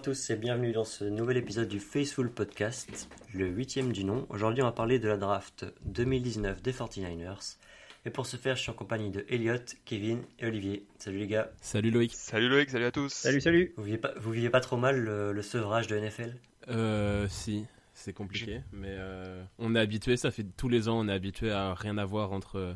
Bonjour à tous et bienvenue dans ce nouvel épisode du Faceful Podcast, le huitième du nom. Aujourd'hui, on va parler de la draft 2019 des 49ers. Et pour ce faire, je suis en compagnie de Elliot, Kevin et Olivier. Salut les gars. Salut Loïc. Salut Loïc, salut à tous. Salut, salut. Vous vivez pas, vous vivez pas trop mal le, le sevrage de NFL Euh, si, c'est compliqué, mais euh, on est habitué, ça fait tous les ans, on est habitué à rien avoir entre,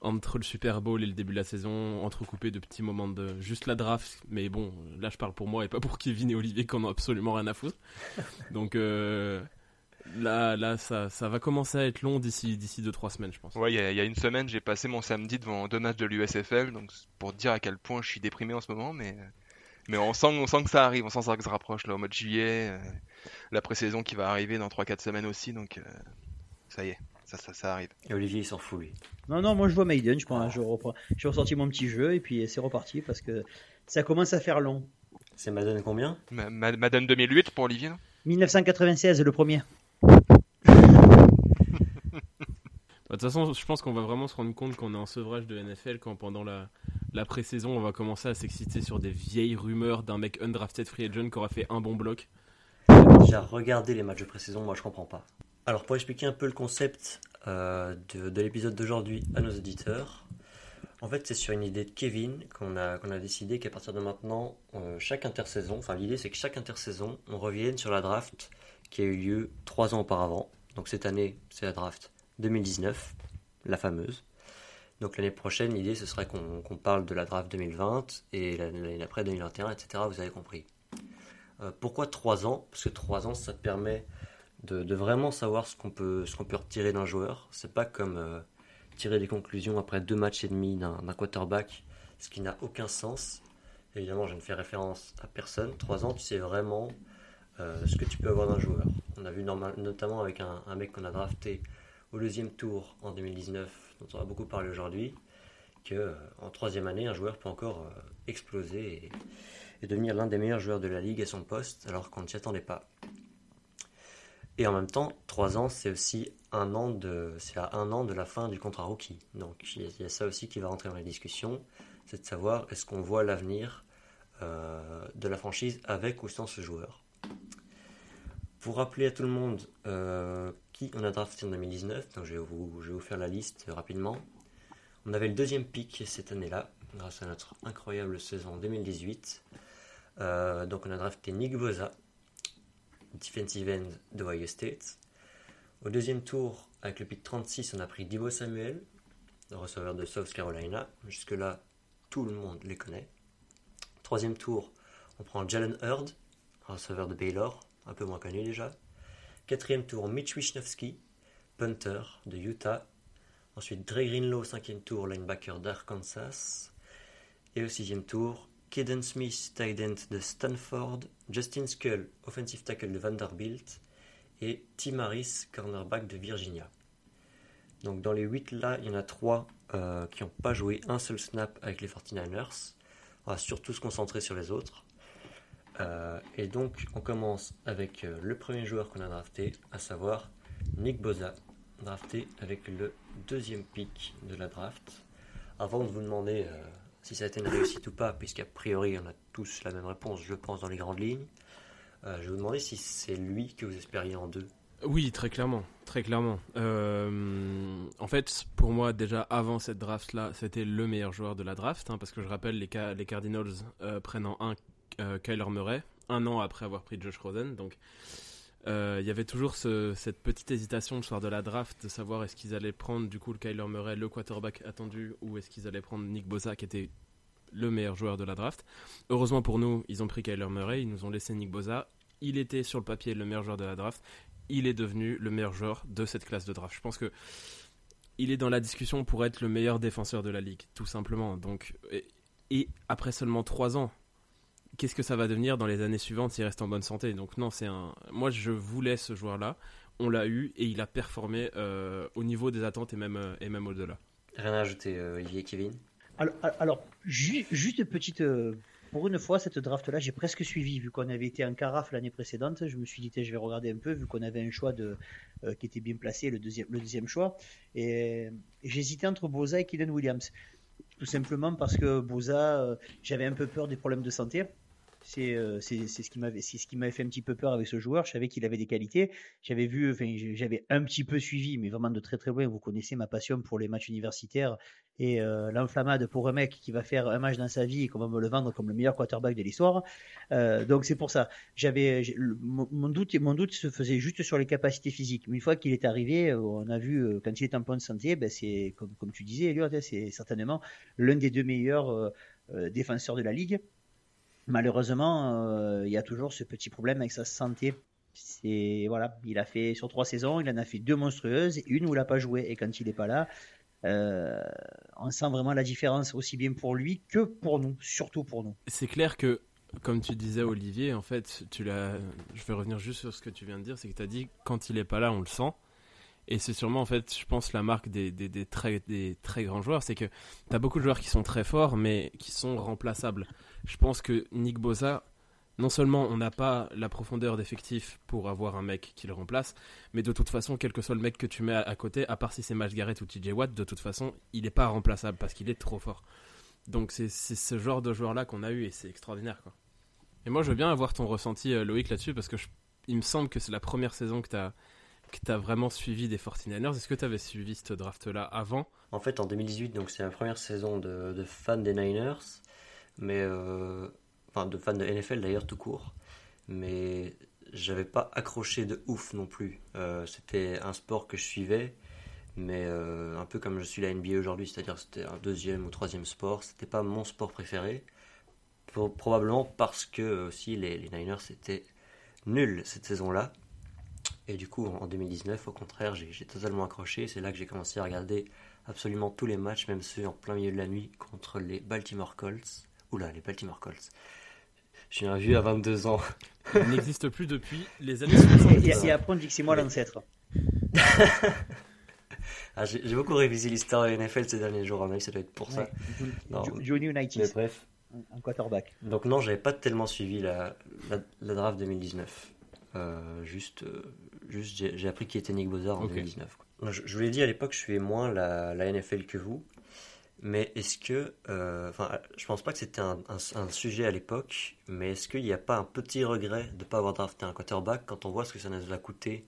entre le Super Bowl et le début de la saison, entrecoupé de petits moments de juste la draft, mais bon, là je parle pour moi et pas pour Kevin et Olivier qui en ont absolument rien à foutre. Donc euh, là, là ça, ça va commencer à être long d'ici d'ici 2-3 semaines, je pense. Ouais, il y, a- une semaine, j'ai passé mon samedi devant deux matchs de l'USFL, donc pour dire à quel point je suis déprimé en ce moment, mais, mais on, sent, on sent que ça arrive, on sent ça que ça se rapproche là, au mois de juillet, euh, la pré-saison qui va arriver dans 3-4 semaines aussi, donc euh, ça y est, ça, ça, ça arrive. Et Olivier, il s'en fout lui. Non, non, moi je vois Maiden, je prends, je reprends. J'ai ressorti mon petit jeu et puis c'est reparti parce que ça commence à faire long. C'est Madden combien Ma- Ma- Madden 2008 pour Olivier, non? 1996, le premier. Bah, De toute façon, je pense qu'on va vraiment se rendre compte qu'on est en sevrage de NFL quand pendant la, la pré-saison, on va commencer à s'exciter sur des vieilles rumeurs d'un mec undrafted free agent qui aura fait un bon bloc. Déjà regardé les matchs de pré-saison, moi je comprends pas. Alors pour expliquer un peu le concept euh, de, de l'épisode d'aujourd'hui à nos auditeurs, en fait c'est sur une idée de Kevin qu'on a, qu'on a décidé qu'à partir de maintenant, euh, chaque intersaison, enfin l'idée c'est que chaque intersaison, on revienne sur la draft qui a eu lieu trois ans auparavant. Donc cette année c'est la draft 2019, la fameuse. Donc l'année prochaine, l'idée ce serait qu'on parle de la draft 2020 et l'année d'après 2021, etc. Vous avez compris. Euh, pourquoi 3 ans? Parce que 3 ans, ça te permet de, vraiment savoir ce qu'on peut, retirer d'un joueur. C'est pas comme euh, tirer des conclusions après deux matchs et demi d'un quarterback, ce qui n'a aucun sens. Évidemment, je ne fais référence à personne. 3 ans, tu sais vraiment euh, ce que tu peux avoir d'un joueur. On a vu notamment avec un, mec qu'on a drafté au deuxième tour en 2019, dont on a beaucoup parlé aujourd'hui, que euh, en troisième année, un joueur peut encore exploser et devenir l'un des meilleurs joueurs de la ligue à son poste, alors qu'on ne s'y attendait pas. Et en même temps, 3 ans, c'est aussi un an de, c'est à un an de la fin du contrat rookie. Donc il y, a- ça aussi qui va rentrer dans les discussions, c'est de savoir est-ce qu'on voit l'avenir euh, de la franchise avec ou sans ce joueur? Pour rappeler à tout le monde euh, qui on a drafté en 2019, donc je vais, vous, je vais vous faire la liste rapidement. On avait le deuxième pick cette année-là, grâce à notre incroyable saison 2018. Euh, donc on a drafté Nick Bosa, defensive end d'Ohio State. Au deuxième tour, avec le pick 36, on a pris Divo Samuel, receveur de South Carolina. Jusque-là, tout le monde les connaît. Troisième tour, on prend Jalen Hurd, receveur de Baylor, un peu moins connu déjà. Quatrième tour, Mitch Wisnowski, punter de Utah. Ensuite, Dre Greenlow, cinquième tour, linebacker d'Arkansas. Et au sixième tour, Kaden Smith, tight end de Stanford. Justin Skull, offensive tackle de Vanderbilt. Et Tim Harris, cornerback de Virginia. Donc dans les 8 là, il y en a 3 qui n'ont pas joué un seul snap avec les 49ers. On va surtout se concentrer sur les autres. Euh, et donc on commence avec euh, le premier joueur qu'on a drafté, à savoir Nick Boza, drafté avec le deuxième pick de la draft. Avant de vous demander euh, si ça a été une réussite ou pas, puisqu'a priori on a tous la même réponse, je pense, dans les grandes lignes, euh, je vais vous demander si c'est lui que vous espériez en deux. Oui, très clairement, très clairement. Euh, en fait, pour moi, déjà avant cette draft-là, c'était le meilleur joueur de la draft, hein, parce que je rappelle, les, Ca- les Cardinals euh, prennent en un euh, Kyler Murray, un an après avoir pris Josh Rosen, donc il y avait toujours ce- cette petite hésitation le soir de la draft de savoir est-ce qu'ils allaient prendre du coup le Kyler Murray, le quarterback attendu, ou est-ce qu'ils allaient prendre Nick Bosa qui était le meilleur joueur de la draft. Heureusement pour nous, ils ont pris Kyler Murray, ils nous ont laissé Nick Bosa. Il était sur le papier le meilleur joueur de la draft il est devenu le meilleur joueur de cette classe de draft. Je pense que il est dans la discussion pour être le meilleur défenseur de la ligue, tout simplement. Donc, et, et après seulement 3 ans, qu'est-ce que ça va devenir dans les années suivantes s'il reste en bonne santé Donc non, c'est un. Moi, je voulais ce joueur-là. On l'a eu et il a performé euh, au niveau des attentes et même euh, et même au-delà. Rien à ajouter, euh, Olivier Kevin? Alors, alors ju- juste une petite. euh, pour une fois, cette draft-là, j'ai presque suivi, vu qu'on avait été en carafe l'année précédente. Je me suis dit, je vais regarder un peu, vu qu'on avait un choix de, euh, qui était bien placé, le deuxième, le deuxième choix. Et, et j'hésitais entre Boza et Kylan Williams. Tout simplement parce que Boza, euh, j'avais un peu peur des problèmes de santé. C'est euh, c'est ce qui m'avait ce qui m'avait fait un petit peu peur avec ce joueur. Je savais qu'il avait des qualités. J'avais vu, enfin, j'avais un petit peu suivi, mais vraiment de très très loin. Vous connaissez ma passion pour les matchs universitaires et euh, l'enflammade pour un mec qui va faire un match dans sa vie et qu'on va me le vendre comme le meilleur quarterback de l'histoire. Euh, donc c'est pour ça. J'avais mon doute mon doute se faisait juste sur les capacités physiques. Une fois qu'il est arrivé, on a vu quand il est en bonne santé, ben c'est comme comme tu disais, hein, c'est certainement l'un des deux meilleurs défenseurs de la ligue. Malheureusement, euh, il y a toujours ce petit problème avec sa santé. Voilà, il a fait sur trois saisons, il en a fait deux monstrueuses, une où il n'a pas joué. Et quand il n'est pas là, euh, on sent vraiment la différence aussi bien pour lui que pour nous, surtout pour nous. C'est clair que, comme tu disais, Olivier, en fait, tu. Je vais revenir juste sur ce que tu viens de dire, c'est que tu as dit quand il est pas là, on le sent. Et c'est sûrement, en fait, je pense, la marque des, très, grands joueurs, c'est que tu as beaucoup de joueurs qui sont très forts, mais qui sont remplaçables. Je pense que Nick Bosa, non seulement on n'a pas la profondeur d'effectif pour avoir un mec qui le remplace, mais de toute façon, quel que soit le mec que tu mets à, côté, à part si c'est Miles Garrett ou TJ Watt, de toute façon, il n'est pas remplaçable parce qu'il est trop fort. Donc c'est ce genre de joueur-là qu'on a eu et c'est extraordinaire. Et moi, je veux bien avoir ton ressenti, euh, Loïc, là-dessus, parce que il me semble que c'est la première saison que tu as, vraiment suivi des 49ers. Est-ce que tu avais suivi ce draft-là avant? En fait, en 2018, donc c'est la première saison de, fan des Niners, mais euh, enfin de fan de NFL d'ailleurs tout court. Mais j'avais pas accroché de ouf non plus. Euh, c'était un sport que je suivais, mais euh, un peu comme je suis la NBA aujourd'hui, c'est-à-dire c'était un deuxième ou troisième sport. C'était pas mon sport préféré, Pro- probablement parce que aussi les, les Niners étaient nuls cette saison-là. Et du coup, en 2019, au contraire, j'ai totalement accroché. C'est là que j'ai commencé à regarder absolument tous les matchs, même ceux en plein milieu de la nuit, contre les Baltimore Colts. Oula, les Baltimore Colts. Je suis un vieux à 22 ans. Il n'existe plus depuis les années 60. Et, dit que c'est moi l'ancêtre. Ah, j'ai beaucoup révisé l'histoire de NFL ces derniers jours, avis, ça doit être pour ça. Johnny Mais United, bref. un quarterback. Donc non, j'avais pas tellement suivi la, la, la draft 2019. Euh, juste, euh, juste j'ai appris qui était Nick Bosa en Ok. 2019. quoi. Je, je vous l'ai dit à l'époque, je suivais moins la, la NFL que vous. Mais est-ce que, euh, enfin, je pense pas que c'était un, un- un sujet à l'époque, mais est-ce qu'il n'y a pas un petit regret de ne pas avoir drafté un quarterback quand on voit ce que ça nous a coûté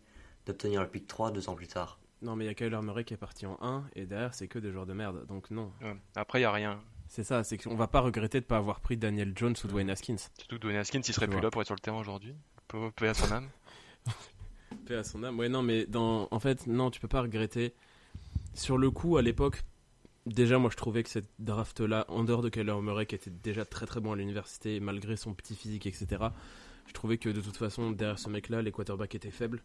d'obtenir le pick 3 deux ans plus tard Non, mais il y a Kyler Murray qui est parti en 1 et derrière, c'est que des joueurs de merde. Donc non. Ouais. Après, il y a rien. C'est ça, c'est qu'on va pas regretter de pas avoir pris Daniel Jones ou Dwayne Haskins. Surtout que Dwayne Haskins, il serait Tu plus vois. là pour être sur le terrain aujourd'hui. Peu, peu à son âme. Paix à son âme. Ouais, non, mais dans... en fait, non, tu peux pas regretter. Sur le coup, à l'époque, déjà, moi, je trouvais que cette draft-là, en dehors de Kyler Murray, qui était déjà très très bon à l'université, malgré son petit physique, etc., je trouvais que de toute façon, derrière ce mec-là, les quarterbacks étaient faibles.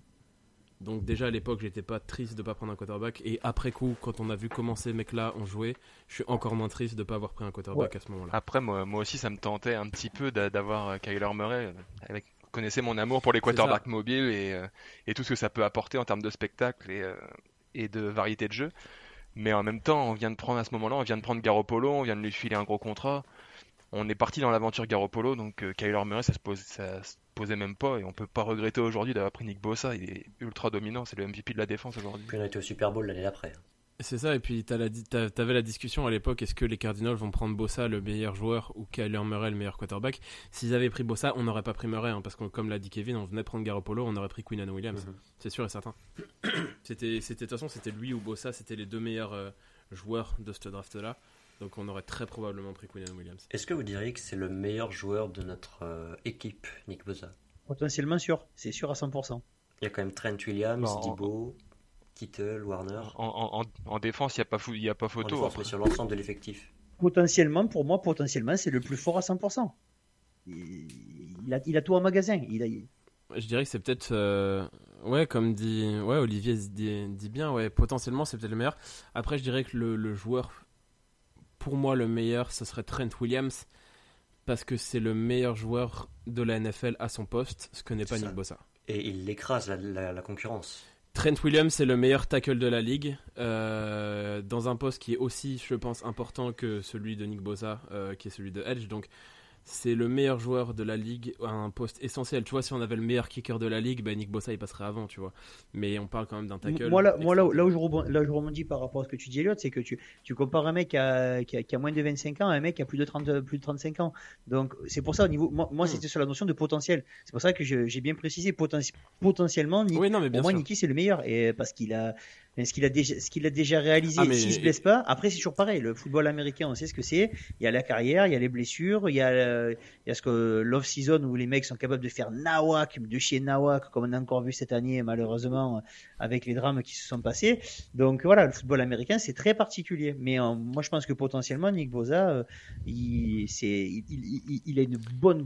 Donc déjà à l'époque, j'étais pas triste de pas prendre un quarterback. Et après coup, quand on a vu comment ces mecs-là ont joué, je suis encore moins triste de pas avoir pris un quarterback à ce moment-là. Après, moi, moi aussi, ça me tentait un petit peu d'a- d'avoir euh, Kyler Murray. euh, Avec, connaissez mon amour pour les quarterbacks mobiles et, euh, et tout ce que ça peut apporter en termes de spectacle et, euh, et de variété de jeu. Mais en même temps, on vient de prendre à ce moment-là, on vient de prendre Garoppolo, on vient de lui filer un gros contrat. On est parti dans l'aventure Garoppolo, donc euh, Kyler Murray, ça se, pose, ça se posait même pas et on peut pas regretter aujourd'hui d'avoir pris Nick Bosa. Il est ultra dominant, c'est le MVP de la défense aujourd'hui. Puis on a été au Super Bowl l'année d'après. C'est ça, et puis t'avais la discussion à l'époque, est-ce que les Cardinals vont prendre Bossa, le meilleur joueur, ou Kyler Murray, le meilleur quarterback? S'ils avaient pris Bossa, on n'aurait pas pris Murray, hein, parce que comme l'a dit Kevin, on venait prendre Garoppolo, on aurait pris Quinnan Williams, Mhm. c'est sûr et certain. C'était, c'était- de toute façon, c'était lui ou Bossa, c'était les deux meilleurs euh, joueurs de ce draft-là, donc on aurait très probablement pris Quinnan Williams. Est-ce que vous diriez que c'est le meilleur joueur de notre euh, équipe, Nick Bosa? Potentiellement sûr, c'est sûr à 100%. Il y a quand même Trent Williams, Debo, Kittle, Warner. En, en- en- en défense, il n'y a, pas fou- y a pas En photo. défense, après. mais sur l'ensemble de l'effectif. Potentiellement, pour moi, potentiellement, c'est le plus fort à 100%. Il, il a, il a tout en magasin. Il a, Je dirais que c'est peut-être, euh, ouais, comme dit, ouais, Olivier dit, dit bien, ouais, potentiellement c'est peut-être le meilleur. Après, je dirais que le, le joueur, pour moi, le meilleur, ce serait Trent Williams, parce que c'est le meilleur joueur de la NFL à son poste, ce que n'est pas ça. Nick Bossa. Et il écrase la, la- la concurrence. Trent Williams c'est le meilleur tackle de la ligue, euh, dans un poste qui est aussi, je pense, important que celui de Nick Bosa, euh, qui est celui de Edge. Donc, c'est le meilleur joueur de la ligue à un poste essentiel. Tu vois, si on avait le meilleur kicker de la ligue, ben Nick Bossa il passerait avant, tu vois. Mais on parle quand même d'un tackle. Moi, là, moi là, là, où je rebondis, là, je rebondis par rapport à ce que tu dis, Elliot, c'est que tu, tu compares un mec qui a, qui, a, qui a, moins de 25 ans à un mec qui a plus de, 30, plus de 35 ans. Donc, c'est pour ça, au niveau. Moi, moi hmm. c'était sur la notion de potentiel. C'est pour ça que j'ai bien précisé potentiellement. Nick, oui, non, mais bien pour moi, Nicky, c'est le meilleur. Et parce qu'il a ce qu'il a déjà, ce qu'il a déjà réalisé, ah, s'il se blesse pas, après c'est toujours pareil. Le football américain, on sait ce que c'est. Il y a la carrière, il y a les blessures, il y a, il y a ce que l'off-season où les mecs sont capables de faire nawak, de chez nawak, comme on a encore vu cette année malheureusement avec les drames qui se sont passés. Donc voilà, le football américain c'est très particulier. Mais euh, moi je pense que potentiellement Nick Boza, euh, il, c'est, il, il, il, a une bonne,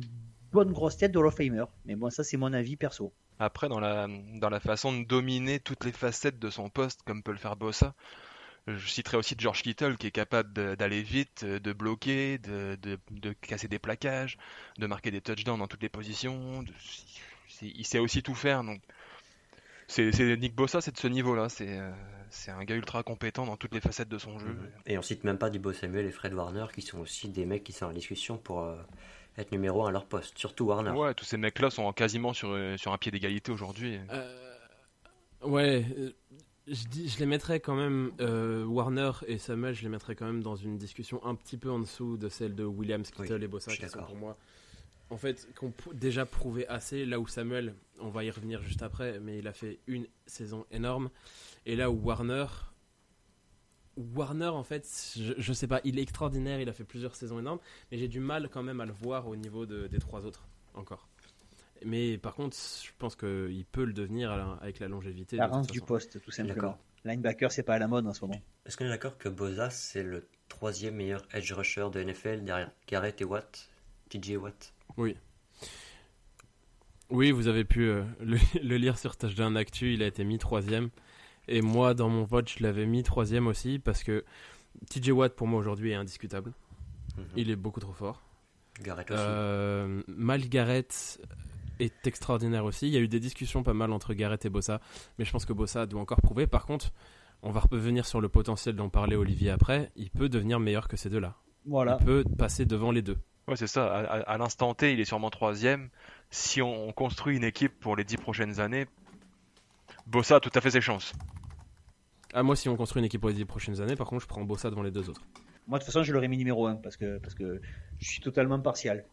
bonne grosse tête de Hall of Famer. Mais bon, ça c'est mon avis perso. Après, dans la, dans la façon de dominer toutes les facettes de son poste, comme peut le faire Bossa, je citerai aussi George Kittle qui est capable d'aller vite, de bloquer, de, de, casser des plaquages, de marquer des touchdowns dans toutes les positions. il sait aussi tout faire. Donc, c'est Nick Bossa, c'est de ce niveau-là. Euh, c'est un gars ultra compétent dans toutes les facettes de son jeu. Et on cite même pas Dibo Samuel et Fred Warner qui sont aussi des mecs qui sont en discussion pour, euh, être numéro 1 à leur poste, surtout Warner. Ouais, tous ces mecs-là sont quasiment sur, euh, sur un pied d'égalité aujourd'hui. Euh, ouais, euh, je, dis, je les mettrais quand même, Warner et Samuel, je les mettrais quand même dans une discussion un petit peu en dessous de celle de Williams, Kittle et Bossa, qui sont pour moi, en fait, qu'on déjà prouvé assez, là où Samuel, on va y revenir juste après, mais il a fait une saison énorme, et là où Warner, Warner, en fait, je, sais pas, il est extraordinaire, il a fait plusieurs saisons énormes, mais j'ai du mal quand même à le voir au niveau des trois autres, encore. Mais par contre, je pense qu'il peut le devenir avec la longévité. La rance du poste, tout simplement. Linebacker, c'est pas à la mode en ce moment. Est-ce qu'on est d'accord que Boza, c'est le troisième meilleur edge rusher de NFL derrière Garrett et Watt TJ Watt? Oui. Oui, vous avez pu euh, le, le, lire sur Touchdown Actu, il a été mis troisième. Et moi, dans mon vote, je l'avais mis troisième aussi parce que TJ Watt, pour moi, aujourd'hui, est indiscutable. Mhm. Il est beaucoup trop fort. Garrett aussi. Euh, Mal Garrett est extraordinaire aussi. Il y a eu des discussions pas mal entre Garrett et Bossa, mais je pense que Bossa doit encore prouver. Par contre, on va revenir sur le potentiel dont parlait Olivier après. Il peut devenir meilleur que ces deux-là. Voilà. Il peut passer devant les deux. Ouais, c'est ça. À, l'instant T, il est sûrement troisième. Si on, construit une équipe pour les dix prochaines années, Bossa a tout à fait ses chances. Ah, moi, si on construit une équipe pour les 10 prochaines années, par contre, je prends Bossa devant les deux autres. Moi, de toute façon, je l'aurais mis numéro 1 parce que, parce que je suis totalement partial.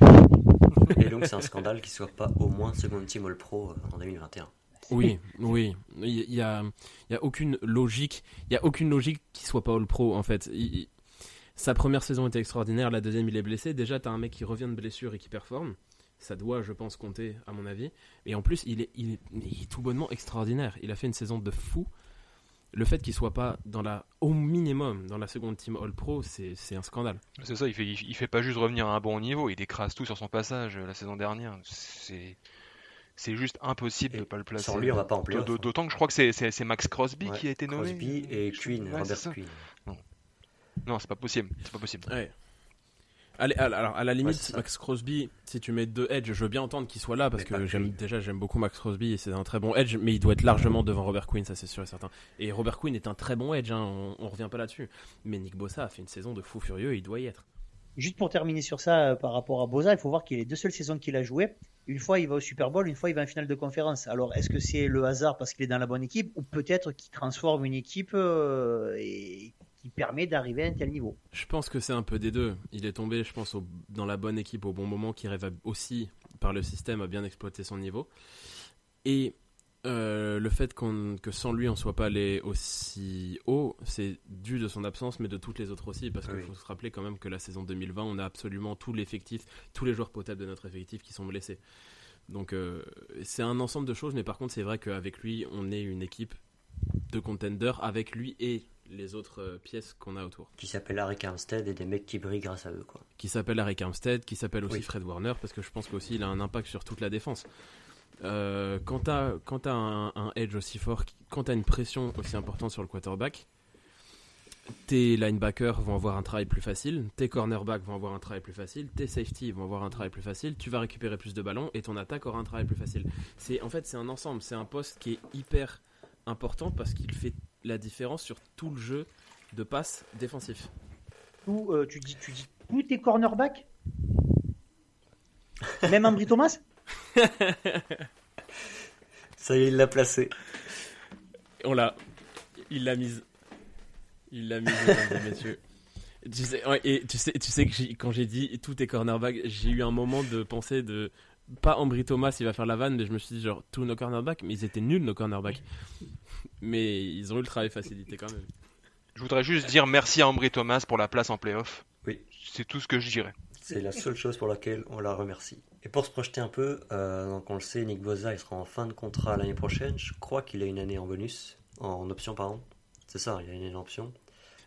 Et donc, c'est un scandale qu'il ne soit pas au moins second team All Pro euh, en 2021. Oui, oui. Il n'y a, y a aucune logique. Il y a aucune logique qu'il soit pas All Pro en fait. sa première saison était extraordinaire, la deuxième il est blessé. Déjà, tu as un mec qui revient de blessure et qui performe ça doit, je pense, compter, à mon avis. Et en plus, il est, il est, tout bonnement extraordinaire. Il a fait une saison de fou. Le fait qu'il soit pas dans la, au minimum dans la seconde team All Pro, c'est un scandale. C'est ça, il fait, il fait pas juste revenir à un bon niveau, il écrase tout sur son passage euh, la saison dernière. C'est c'est juste impossible de de pas le placer. Sans lui, on va pas en hein. D'autant que je crois que c'est Max Crosby qui a été nommé. Crosby et Queen, Robert Queen. Non, non c'est pas possible. C'est pas possible. Ouais. Allez, alors, à la limite, Max Crosby, si tu mets deux edge, je veux bien entendre qu'il soit là parce que j'aime déjà j'aime beaucoup Max Crosby et c'est un très bon edge, mais il doit être largement devant Robert Quinn, ça c'est sûr et certain. Et Robert Quinn est un très bon edge, hein, on, revient pas là-dessus. Mais Nick Bossa a fait une saison de fou furieux et il doit y être. Juste pour terminer sur ça euh, par rapport à Bossa, il faut voir qu'il les deux seules saisons qu'il a joué. Une fois il va au Super Bowl, une fois il va en finale de conférence. Alors est-ce que c'est le hasard parce qu'il est dans la bonne équipe ou peut-être qu'il transforme une équipe euh, et qui permet d'arriver à un tel niveau. Je pense que c'est un peu des deux. Il est tombé, je pense, dans la bonne équipe au bon moment, qui rêve aussi, par le système, à bien exploiter son niveau. Et euh, le fait que sans lui on soit pas allé aussi haut, c'est dû de son absence, mais de toutes les autres aussi, parce qu'il faut se rappeler quand même que la saison 2020, on a absolument tout l'effectif, tous les joueurs potables de notre effectif qui sont blessés. Donc euh, c'est un ensemble de choses, mais par contre c'est vrai qu'avec lui, on est une équipe de contenders avec lui et les autres euh, pièces qu'on a autour. Qui s'appelle Harry Armstead et des mecs qui brillent grâce à eux. Quoi. Qui s'appelle Harry Armstead, qui s'appelle aussi Fred Warner, parce que je pense qu'aussi il a un impact sur toute la défense. Euh, quand tu as, un, edge aussi fort, quand tu as une pression aussi importante sur le quarterback, tes linebackers vont avoir un travail plus facile, tes cornerbacks vont avoir un travail plus facile, tes safety vont avoir un travail plus facile, tu vas récupérer plus de ballons et ton attaque aura un travail plus facile. C'est en fait c'est un ensemble, c'est un poste qui est hyper important parce qu'il fait la différence sur tout le jeu de passe défensif. Tout, euh, tu dis, tu dis tous tes cornerbacks? Même Ambry Thomas? Ça y est, il l'a placé. On l'a. Il l'a mise. Il l'a mise, mesdames et messieurs. Tu sais, ouais, et tu sais, tu sais que quand j'ai dit tout est cornerback, j'ai eu un moment de pensée de pas Ambry Thomas, il va faire la vanne, mais je me suis dit genre tous nos cornerbacks, mais ils étaient nuls nos cornerbacks. Mais ils ont eu le travail facilité quand même. Je voudrais juste dire merci à Ambry Thomas pour la place en playoff. Oui. C'est tout ce que je dirais. C'est la seule chose pour laquelle on la remercie. Et pour se projeter un peu, euh, donc on le sait, Nick Boza il sera en fin de contrat l'année prochaine. Je crois qu'il a une année en bonus, en option pardon. C'est ça, il a une année en option.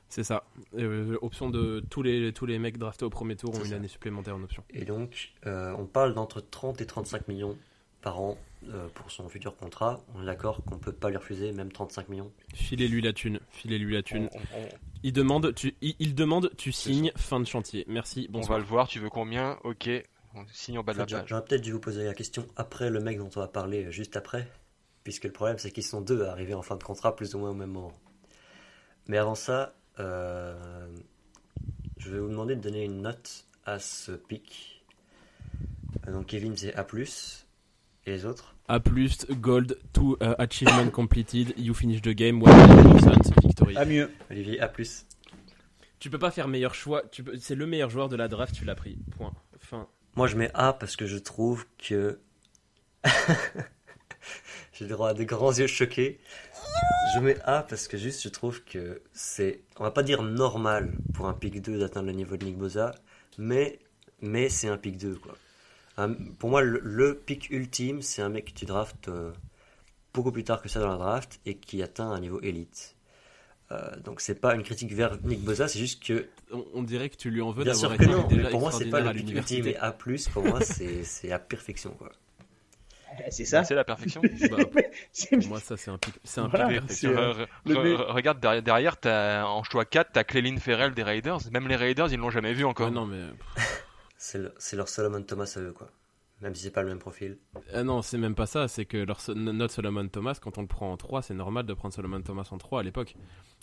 C'est ça. Euh, option de tous les tous les mecs draftés au premier tour ont une ça. année supplémentaire en option. Et donc, euh, on parle d'entre 30 et 35 millions par an euh, pour son futur contrat. On est d'accord qu'on peut pas lui refuser, même 35 millions. Filez-lui la thune, filez-lui la thune. On, on- Il demande, tu, il, il demande, tu signes, fin de chantier. Merci, on va le voir, tu veux combien? Ok, on signe en bas de la page. J'aurais peut-être dû vous poser la question après le mec dont on va parler juste après, puisque le problème c'est qu'ils sont deux à arriver en fin de contrat plus ou moins au même moment. Mais avant ça, euh, je vais vous demander de donner une note à ce pic. Euh, Donc Kevin c'est A+, et les autres? A+, gold, to uh, achievement completed, you finish the game, 100% victory. À mieux. Olivier A+. Tu peux pas faire meilleur choix, tu peux, c'est le meilleur joueur de la draft, tu l'as pris. Point. Fin. Moi je mets A parce que je trouve que... J'ai le droit à des grands yeux choqués. Je mets A parce que juste je trouve que c'est, on va pas dire normal pour un pick 2 d'atteindre le niveau de Nick Boza, mais, mais c'est un pick 2 quoi. Un- pour moi le, le pick ultime c'est un mec que tu draftes euh, beaucoup plus tard que ça dans la draft et qui atteint un niveau élite. Euh, donc c'est pas une critique vers Nick Boza, c'est juste que On, on dirait que tu lui en veux bien d'avoir sûr que été non, déjà mais pour moi c'est pas le l'université. ultime et A+, pour moi c'est c'est la perfection quoi. Eh, C'est ça. C'est la perfection. Bah, pour moi, ça, c'est un pic, c'est un Voilà, pic euh, Re- re- le re- mec- regarde derrière, derrière t'as, en choix 4, t'as Clelin Ferrell des Raiders. Même les Raiders, ils l'ont jamais vu encore. Ouais, non, mais. C'est le- c'est leur Solomon Thomas à eux quoi. Même si c'est pas le même profil. Ah non, c'est même pas ça, c'est que leur, notre Solomon Thomas, quand on le prend en 3, c'est normal de prendre Solomon Thomas en 3 à l'époque.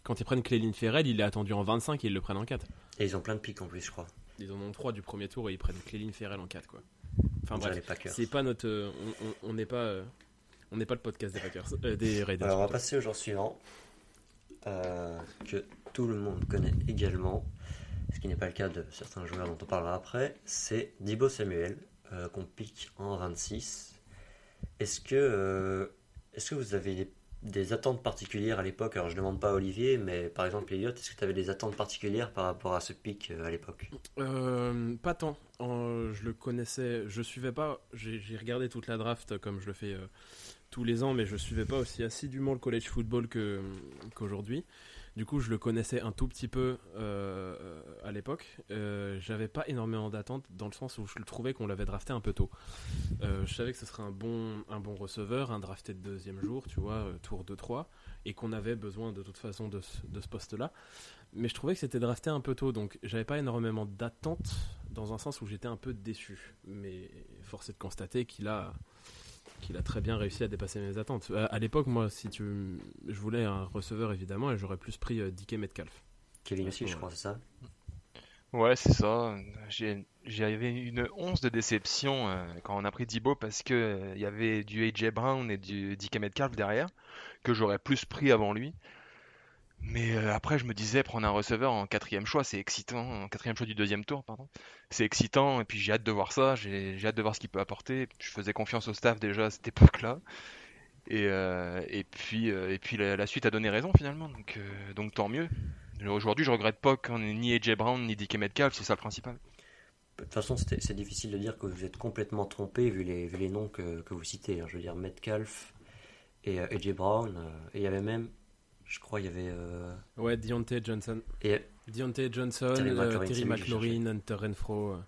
Quand ils prennent Clelin Ferrell, il est attendu en 25 et ils le prennent en 4. Et ils ont plein de pics en plus je crois. Ils en ont 3 du premier tour et ils prennent Clelin Ferrell en 4, quoi. Enfin bref, c'est pas notre. euh, on- n'est pas. euh, on n'est pas le podcast des Packers, euh, des Raiders. Alors on va passer au jour suivant, euh, que tout le monde connaît également, ce qui n'est pas le cas de certains joueurs dont on parlera après, c'est Dibo Samuel, euh, qu'on pique en 26. Est-ce que, euh, est-ce que vous avez des, attentes particulières à l'époque? Alors je demande pas à Olivier, mais par exemple Elliot, est-ce que tu avais des attentes particulières par rapport à ce pic euh, à l'époque? Pas tant. Je le connaissais, je suivais pas. J'ai regardé toute la draft comme je le fais tous les ans, mais je suivais pas aussi assidûment le college football qu'aujourd'hui. Du coup, je le connaissais un tout petit peu euh, à l'époque. Euh, J'avais pas énormément d'attentes dans le sens où je le trouvais qu'on l'avait drafté un peu tôt. Euh, je savais que ce serait un bon, un bon receveur, un drafté de deuxième jour, tu vois, euh, tour 2-3, et qu'on avait besoin de toute façon de ce, de ce poste-là. Mais je trouvais que c'était drafté un peu tôt, donc j'avais pas énormément d'attentes dans un sens où j'étais un peu déçu. Mais force est de constater qu'il a, qu'il a très bien réussi à dépasser mes attentes. À, à l'époque, moi, si tu, je voulais un receveur évidemment, et j'aurais plus pris euh, DK Metcalf. Kevin aussi, je crois, c'est ça Ouais, c'est ça. J'ai- J'avais une once de déception euh, quand on a pris Dibo parce que euh, il y avait du AJ Brown et du DK Metcalf derrière que j'aurais plus pris avant lui. Mais euh, après, je me disais, prendre un receveur en quatrième choix, c'est excitant. En quatrième choix du deuxième tour, pardon. C'est excitant, et puis j'ai hâte de voir ça. J'ai hâte de voir ce qu'il peut apporter. Je faisais confiance au staff déjà à cette époque-là. Et, euh, puis, euh, et puis la, la suite a donné raison finalement, donc, euh, donc tant mieux. Aujourd'hui, je regrette pas qu'on ait ni AJ Brown ni DK Metcalf, c'est ça le principal. De toute façon, c'est difficile de dire que vous êtes complètement trompé vu les, vu les noms que, vous citez. hein. Je veux dire, Metcalf et euh, AJ Brown. euh, et il y avait même, je crois, il y avait. euh, Ouais, Deontay Johnson. et Deontay Johnson, Terry euh, McLaurin, Terry Hunter Renfro. euh.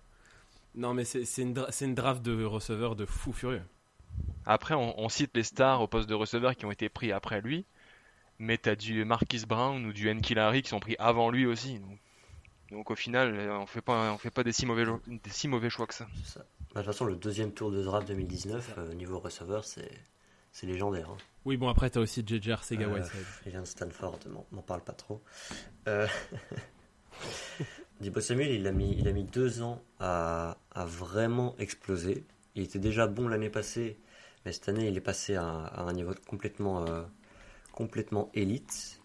Non, mais c'est c'est une, dra- une draft de receveurs de fou furieux. Après, on, on cite les stars au poste de receveur qui ont été pris après lui, mais t'as du Marquis Brown ou du N. Larry qui sont pris avant lui aussi. Donc, donc au final, on fait pas, on fait pas des si mauvais, des si mauvais choix que ça. Bah, de toute façon, le deuxième tour de draft 2019, euh, niveau receveur, c'est c'est légendaire. hein. Oui, bon, après, t'as aussi JJ. Il vient de Stanford, m'en- parle pas trop. Euh... Samuel, il a mis, il a mis deux ans à, à vraiment exploser. Il était déjà bon l'année passée, mais cette année, il est passé à, à un niveau complètement, euh, complètement élite.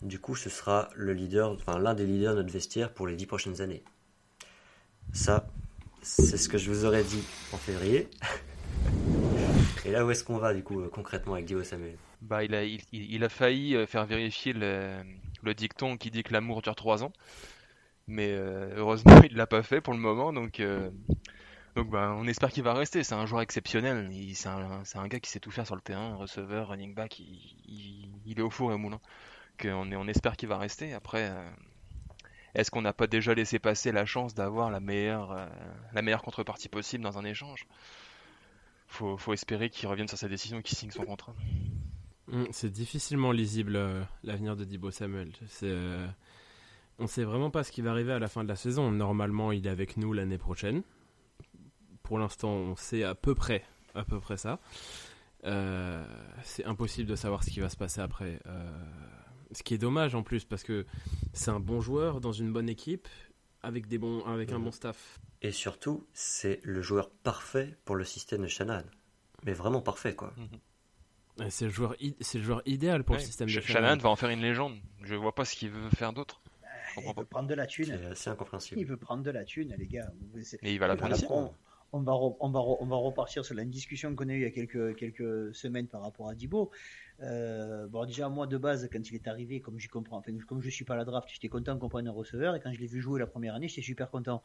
Du coup, ce sera le leader, enfin l'un des leaders de notre vestiaire pour les dix prochaines années. Ça, c'est ce que je vous aurais dit en février. Et là, où est-ce qu'on va du coup euh, concrètement avec Divo Samuel? Bah, il a, il, il a failli euh, faire vérifier le, le dicton qui dit que l'amour dure 3 ans. Mais euh, heureusement, il l'a pas fait pour le moment. Donc, donc bah, on espère qu'il va rester. C'est un joueur exceptionnel. C'est un, un gars qui sait tout faire sur le terrain. Receveur, running back, il, est au four et au moulin. On, on espère qu'il va rester. Après, est-ce qu'on n'a pas déjà laissé passer la chance d'avoir la meilleure, la meilleure contrepartie possible dans un échange? Faut, faut espérer qu'il revienne sur sa décision et qu'il signe son contrat. Mm, C'est difficilement lisible euh, l'avenir de Dibo Samuel. C'est, euh, on sait vraiment pas ce qui va arriver à la fin de la saison. Normalement, il est avec nous l'année prochaine. Pour l'instant, on sait à peu près, à peu près ça. Euh, c'est impossible de savoir ce qui va se passer après. Ce qui est dommage en plus parce que c'est un bon joueur dans une bonne équipe avec des bons, avec un bon staff. Et surtout, c'est le joueur parfait pour le système de Shannon. Mais vraiment parfait, quoi. Et C'est le joueur, c'est le joueur idéal pour Ouais, le système de Sh- Shanahan. Shanahan va en faire une légende. Je vois pas ce qu'il veut faire d'autre. Il veut pas. prendre de la thune. C'est incompréhensible. Il veut prendre de la thune, les gars. Et il va la prendre ici. on, on va re- on, va re- on va repartir sur la discussion qu'on a eue il y a quelques, quelques semaines par rapport à Dibo. Euh, bon, déjà, moi, de base, quand il est arrivé, comme je comprends, enfin, comme je suis pas à la draft, j'étais content qu'on prenne un receveur. Et quand je l'ai vu jouer la première année, j'étais super content.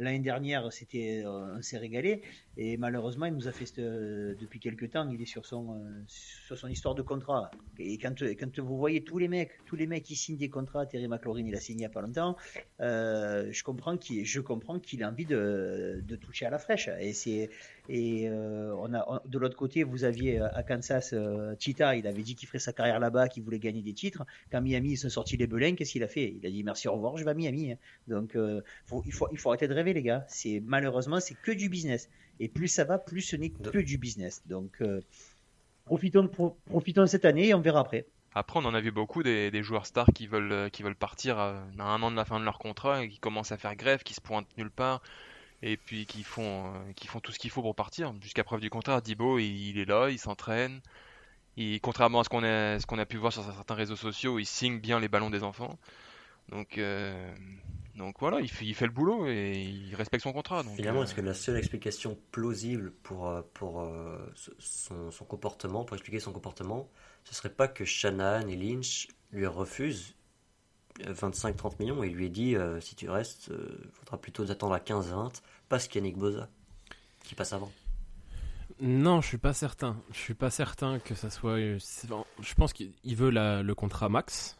L'année dernière, c'était, euh, on s'est régalé. Et malheureusement, il nous a fait, euh, depuis quelques temps, il est sur son, euh, sur son histoire de contrat. Et quand, quand vous voyez tous les mecs, tous les mecs qui signent des contrats, Terry McLaurin, il a signé il y a pas longtemps, je comprends qu'il, je comprends qu'il a envie de, de toucher à la fraîche. Et c'est, et euh, on a, on- de l'autre côté, vous aviez euh, à Kansas euh, Cheetah, il avait dit qu'il ferait sa carrière là-bas, qu'il voulait gagner des titres. Quand Miami ils sont sortis les belins, qu'est-ce qu'il a fait? Il a dit merci, au revoir, je vais à Miami. hein. Donc euh, faut- il faut, il faut arrêter de rêver, les gars. C'est malheureusement, c'est que du business. Et plus ça va, plus ce n'est que du business. Donc profitons, de, pro- profitons cette année et on verra après. Après, on en a vu beaucoup des, des joueurs stars qui veulent, qui veulent partir à un an de la fin de leur contrat et qui commencent à faire grève, qui se pointent nulle part et puis qui font, euh, qui font tout ce qu'il faut pour partir. Jusqu'à preuve du contraire, Dibo, il, il est là, il s'entraîne. Il, contrairement à ce qu'on a, ce qu'on a pu voir sur certains réseaux sociaux, il signe bien les ballons des enfants. Donc, euh, donc voilà, il fait, il fait le boulot et il respecte son contrat. Donc, Finalement, euh, est-ce que la seule explication plausible pour, pour euh, son, son comportement, pour expliquer son comportement, ce serait pas que Shanahan et Lynch lui refusent euh, 25-30 millions et lui aient dit si tu restes, il faudra plutôt attendre à 15-20 parce qu'il y Boza qui passe avant. Non, je suis pas certain. Je suis pas certain que ça soit. c'est- Je pense qu'il il veut le contrat max,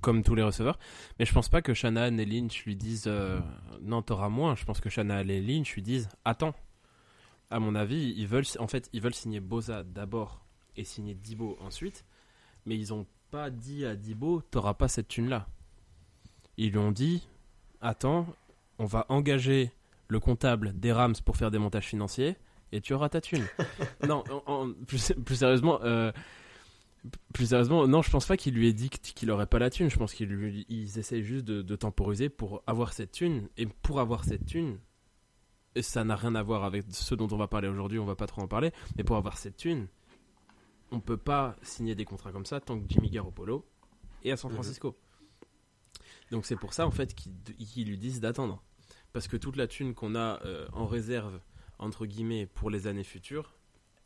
comme tous les receveurs. Mais je pense pas que Shanahan et Lynch lui disent euh, non, t'auras moins. Je pense que Shanahan et Lynch lui disent attends. À mon avis, ils veulent en fait ils veulent signer Boza d'abord et signer Dibo ensuite. Mais ils ont pas dit à Dibo t'auras pas cette thune là. Ils lui ont dit attends, on va engager le comptable des Rams pour faire des montages financiers et tu auras ta thune. non, en- en- plus, plus sérieusement, euh, plus sérieusement, non, je pense pas qu'il lui ait dit qu- qu'il aurait pas la thune. Je pense qu'ils essayent juste de, de temporiser pour avoir cette thune. Et pour avoir cette thune, et ça n'a rien à voir avec ce dont on va parler aujourd'hui, on va pas trop en parler, mais pour avoir cette thune, on peut pas signer des contrats comme ça tant que Jimmy Garoppolo est à San Mhm. Francisco. Donc c'est pour ça en fait qu'ils qu'ils lui disent d'attendre. Parce que toute la thune qu'on a euh, en réserve, entre guillemets, pour les années futures,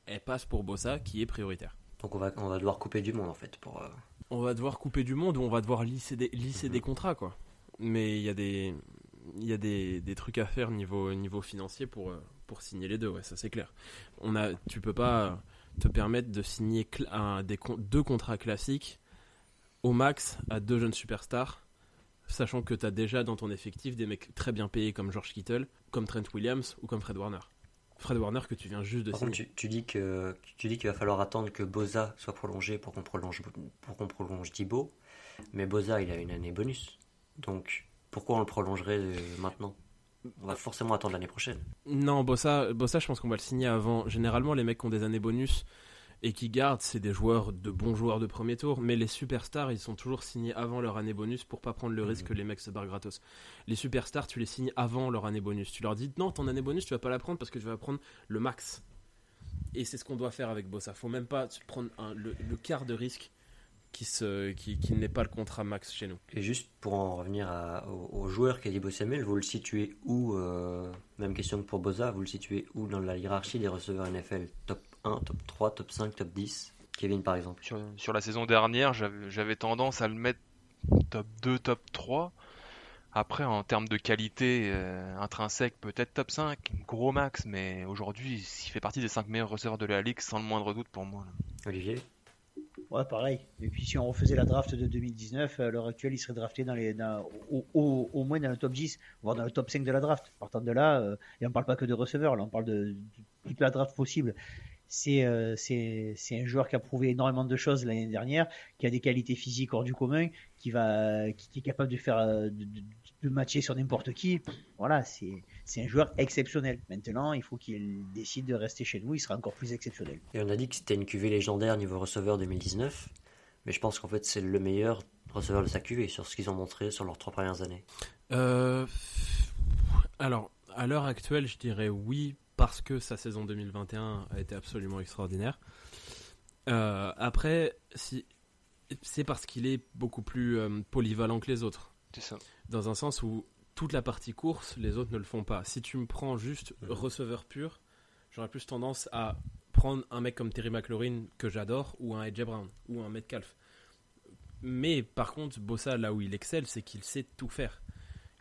elle passe pour Bossa qui est prioritaire. Donc on va, on va devoir couper du monde en fait pour. euh, On va devoir couper du monde ou on va devoir lisser des, lisser Mhm. des contrats, quoi. Mais il y a des. Y a des, des trucs à faire niveau, niveau financier pour, euh, pour signer les deux, ouais, ça c'est clair. On a, tu peux pas te permettre de signer un, des, deux contrats classiques au max à deux jeunes superstars, sachant que tu as déjà dans ton effectif des mecs très bien payés comme George Kittle, comme Trent Williams ou comme Fred Warner. Fred Warner que tu viens juste de Par signer. contre, tu, tu dis que tu dis qu'il va falloir attendre que Boza soit prolongé pour qu'on prolonge pour qu'on prolonge Dibo, mais Boza il a une année bonus. Donc pourquoi on le prolongerait euh, maintenant? On va forcément attendre l'année prochaine. Non, Bossa, Bossa, je pense qu'on va le signer avant. Généralement, les mecs qui ont des années bonus, et qui gardent, c'est des joueurs de bons joueurs de premier tour, mais les superstars, ils sont toujours signés avant leur année bonus pour pas prendre le Mhm. risque que les mecs se barrent gratos. Les superstars, tu les signes avant leur année bonus. Tu leur dis non, ton année bonus, tu vas pas la prendre parce que tu vas prendre le max. Et c'est ce qu'on doit faire avec Bossa. Faut même pas prendre un- le, le quart de risque qui, se, qui, qui n'est pas le contrat max chez nous. Et juste pour en revenir à- au, au joueur qu'a dit Samuel, vous le situez où euh, Même question que pour Boza, vous le situez où dans la hiérarchie des receveurs NFL Top 1, top 3, top 5, top 10 Kevin par exemple. Sur, sur la saison dernière, j'avais tendance à le mettre top 2, top 3. Après, en termes de qualité euh, intrinsèque, peut-être top 5, gros max, mais aujourd'hui, il fait partie des 5 meilleurs receveurs de la ligue sans le moindre doute pour moi. là. Olivier Ouais, pareil. Et puis si on refaisait la draft de 2019, à l'heure actuelle, il serait drafté dans les, dans- au, au- au moins dans le top 10, voire dans le top 5 de la draft. Partant de là, euh, et on parle pas que de receveurs, là, on parle de, de toute la draft possible. C'est euh, c'est un joueur qui a prouvé énormément de choses l'année dernière, qui a des qualités physiques hors du commun, qui va qui, qui est capable de faire euh, de, de- de matcher sur n'importe qui. Voilà, c'est c'est un joueur exceptionnel. Maintenant, il faut qu'il décide de rester chez nous, il sera encore plus exceptionnel. Et on a dit que c'était une QV légendaire niveau receveur 2019, mais je pense qu'en fait c'est le meilleur receveur de sa QV sur ce qu'ils ont montré sur leurs trois premières années. Euh, alors, à l'heure actuelle, je dirais oui, parce que sa saison 2021 a été absolument extraordinaire. Euh, après, si, c'est parce qu'il est beaucoup plus euh, polyvalent que les autres. C'est ça. Dans un sens où toute la partie course, les autres ne le font pas. Si tu me prends juste receveur pur, j'aurais plus tendance à prendre un mec comme Terry McLaurin, que j'adore, ou un AJ Brown, ou un Metcalf. Mais par contre, Bossa, là où il excelle, c'est qu'il sait tout faire.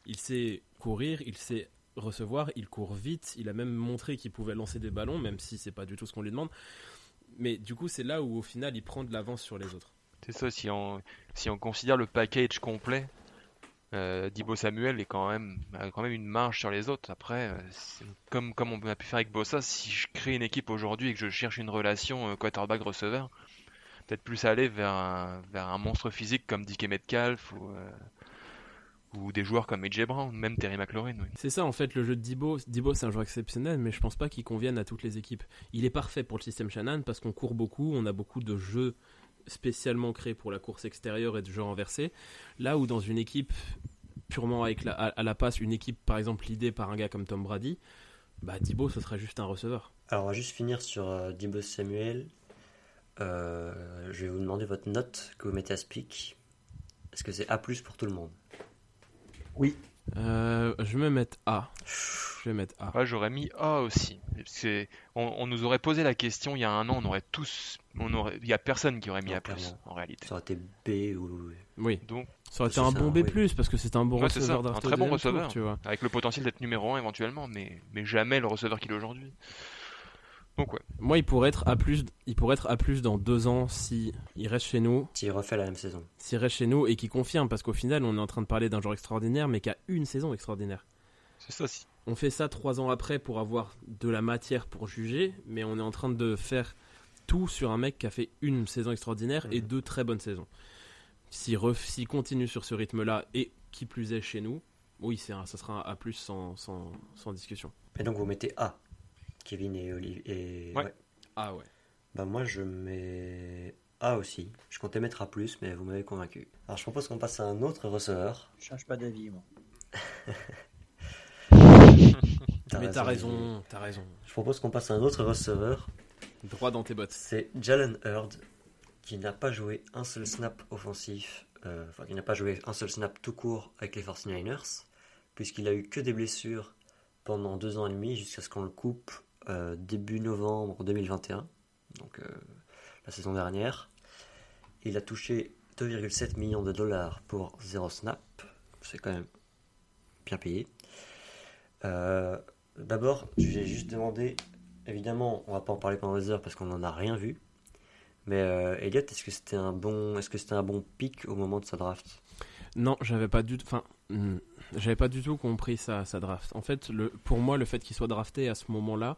Il sait courir, il sait recevoir, il court vite, il a même montré qu'il pouvait lancer des ballons, même si c'est pas du tout ce qu'on lui demande. Mais du coup, c'est là où au final, il prend de l'avance sur les autres. C'est ça, si on, si on considère le package complet, euh, Dibo Samuel est quand même, a quand même une marge sur les autres. Après, euh, comme, comme on a pu faire avec Bossa, si je crée une équipe aujourd'hui et que je cherche une relation euh, quarterback-receveur, peut-être plus aller vers un, vers un monstre physique comme DK Metcalf ou, euh, ou des joueurs comme AJ Brown, même Terry McLaurin. oui. C'est ça en fait le jeu de Dibo. Dibo c'est un joueur exceptionnel, mais je pense pas qu'il convienne à toutes les équipes. Il est parfait pour le système Shannon parce qu'on court beaucoup, on a beaucoup de jeux spécialement créés pour la course extérieure et de jeux renversés. Là où dans une équipe purement avec la, à, à la passe, une équipe par exemple l'idée par un gars comme Tom Brady, bah Dibo ce serait juste un receveur. Alors on va juste finir sur euh, Debo Samuel. Euh, je vais vous demander votre note que vous mettez à Speak. Est-ce que c'est A pour tout le monde? Euh, je vais me mettre A. Je vais mettre A. Ouais, j'aurais mis A aussi. C'est, on, on nous aurait posé la question il y a un an, on aurait tous, on aurait, il y a personne qui aurait mis Non, A plus en réalité. Ça aurait été B ou... Oui, Donc, ça aurait été un ça, bon B+, oui. parce que c'est un bon Ouais, receveur ça, un très bon tour, receveur. tu vois. avec le potentiel d'être numéro 1 éventuellement, mais, mais jamais le receveur qu'il est aujourd'hui. Donc ouais, Moi, il pourrait être A+, il pourrait être A+, dans deux ans si il reste chez nous, S'il refait la même saison. s'il reste chez nous et qui confirme, parce qu'au final, on est en train de parler d'un joueur extraordinaire, mais qui a une saison extraordinaire. c'est ça. Si. On fait ça trois ans après pour avoir de la matière pour juger, mais on est en train de faire tout sur un mec qui a fait une saison extraordinaire et Mhm. deux très bonnes saisons. S'il ref- s'il continue sur ce rythme-là et qui plus est chez nous, oui, c'est un- ça sera un A+, sans, sans, sans discussion. Et donc vous mettez A. Kevin et Olivier. Et... Ouais. Ah ouais. Bah moi je mets A aussi. Je comptais mettre A+, mais vous m'avez convaincu. Alors je propose qu'on passe à un autre receveur. Je change pas d'avis, moi. mais t'as raison, t'as raison. Je propose qu'on passe à un autre receveur. Droit dans tes bottes. C'est Jalen Hurd, qui n'a pas joué un seul snap offensif, euh, enfin qui n'a pas joué un seul snap tout court avec les 49ers, puisqu'il a eu que des blessures pendant deux ans et demi jusqu'à ce qu'on le coupe euh, début novembre 2021, donc euh, la saison dernière. Il a touché 2,7 millions de dollars pour zéro snap, c'est quand même bien payé. Euh, D'abord, j'ai juste demandé Évidemment, on va pas en parler pendant des heures parce qu'on n'en a rien vu. Mais euh, Elliot, est-ce que c'était un bon, est-ce que c'était un bon pic au moment de sa draft? Non, j'avais pas du. Enfin, hmm, j'avais pas du tout compris sa, draft. En fait, pour moi, le fait qu'il soit drafté à ce moment-là,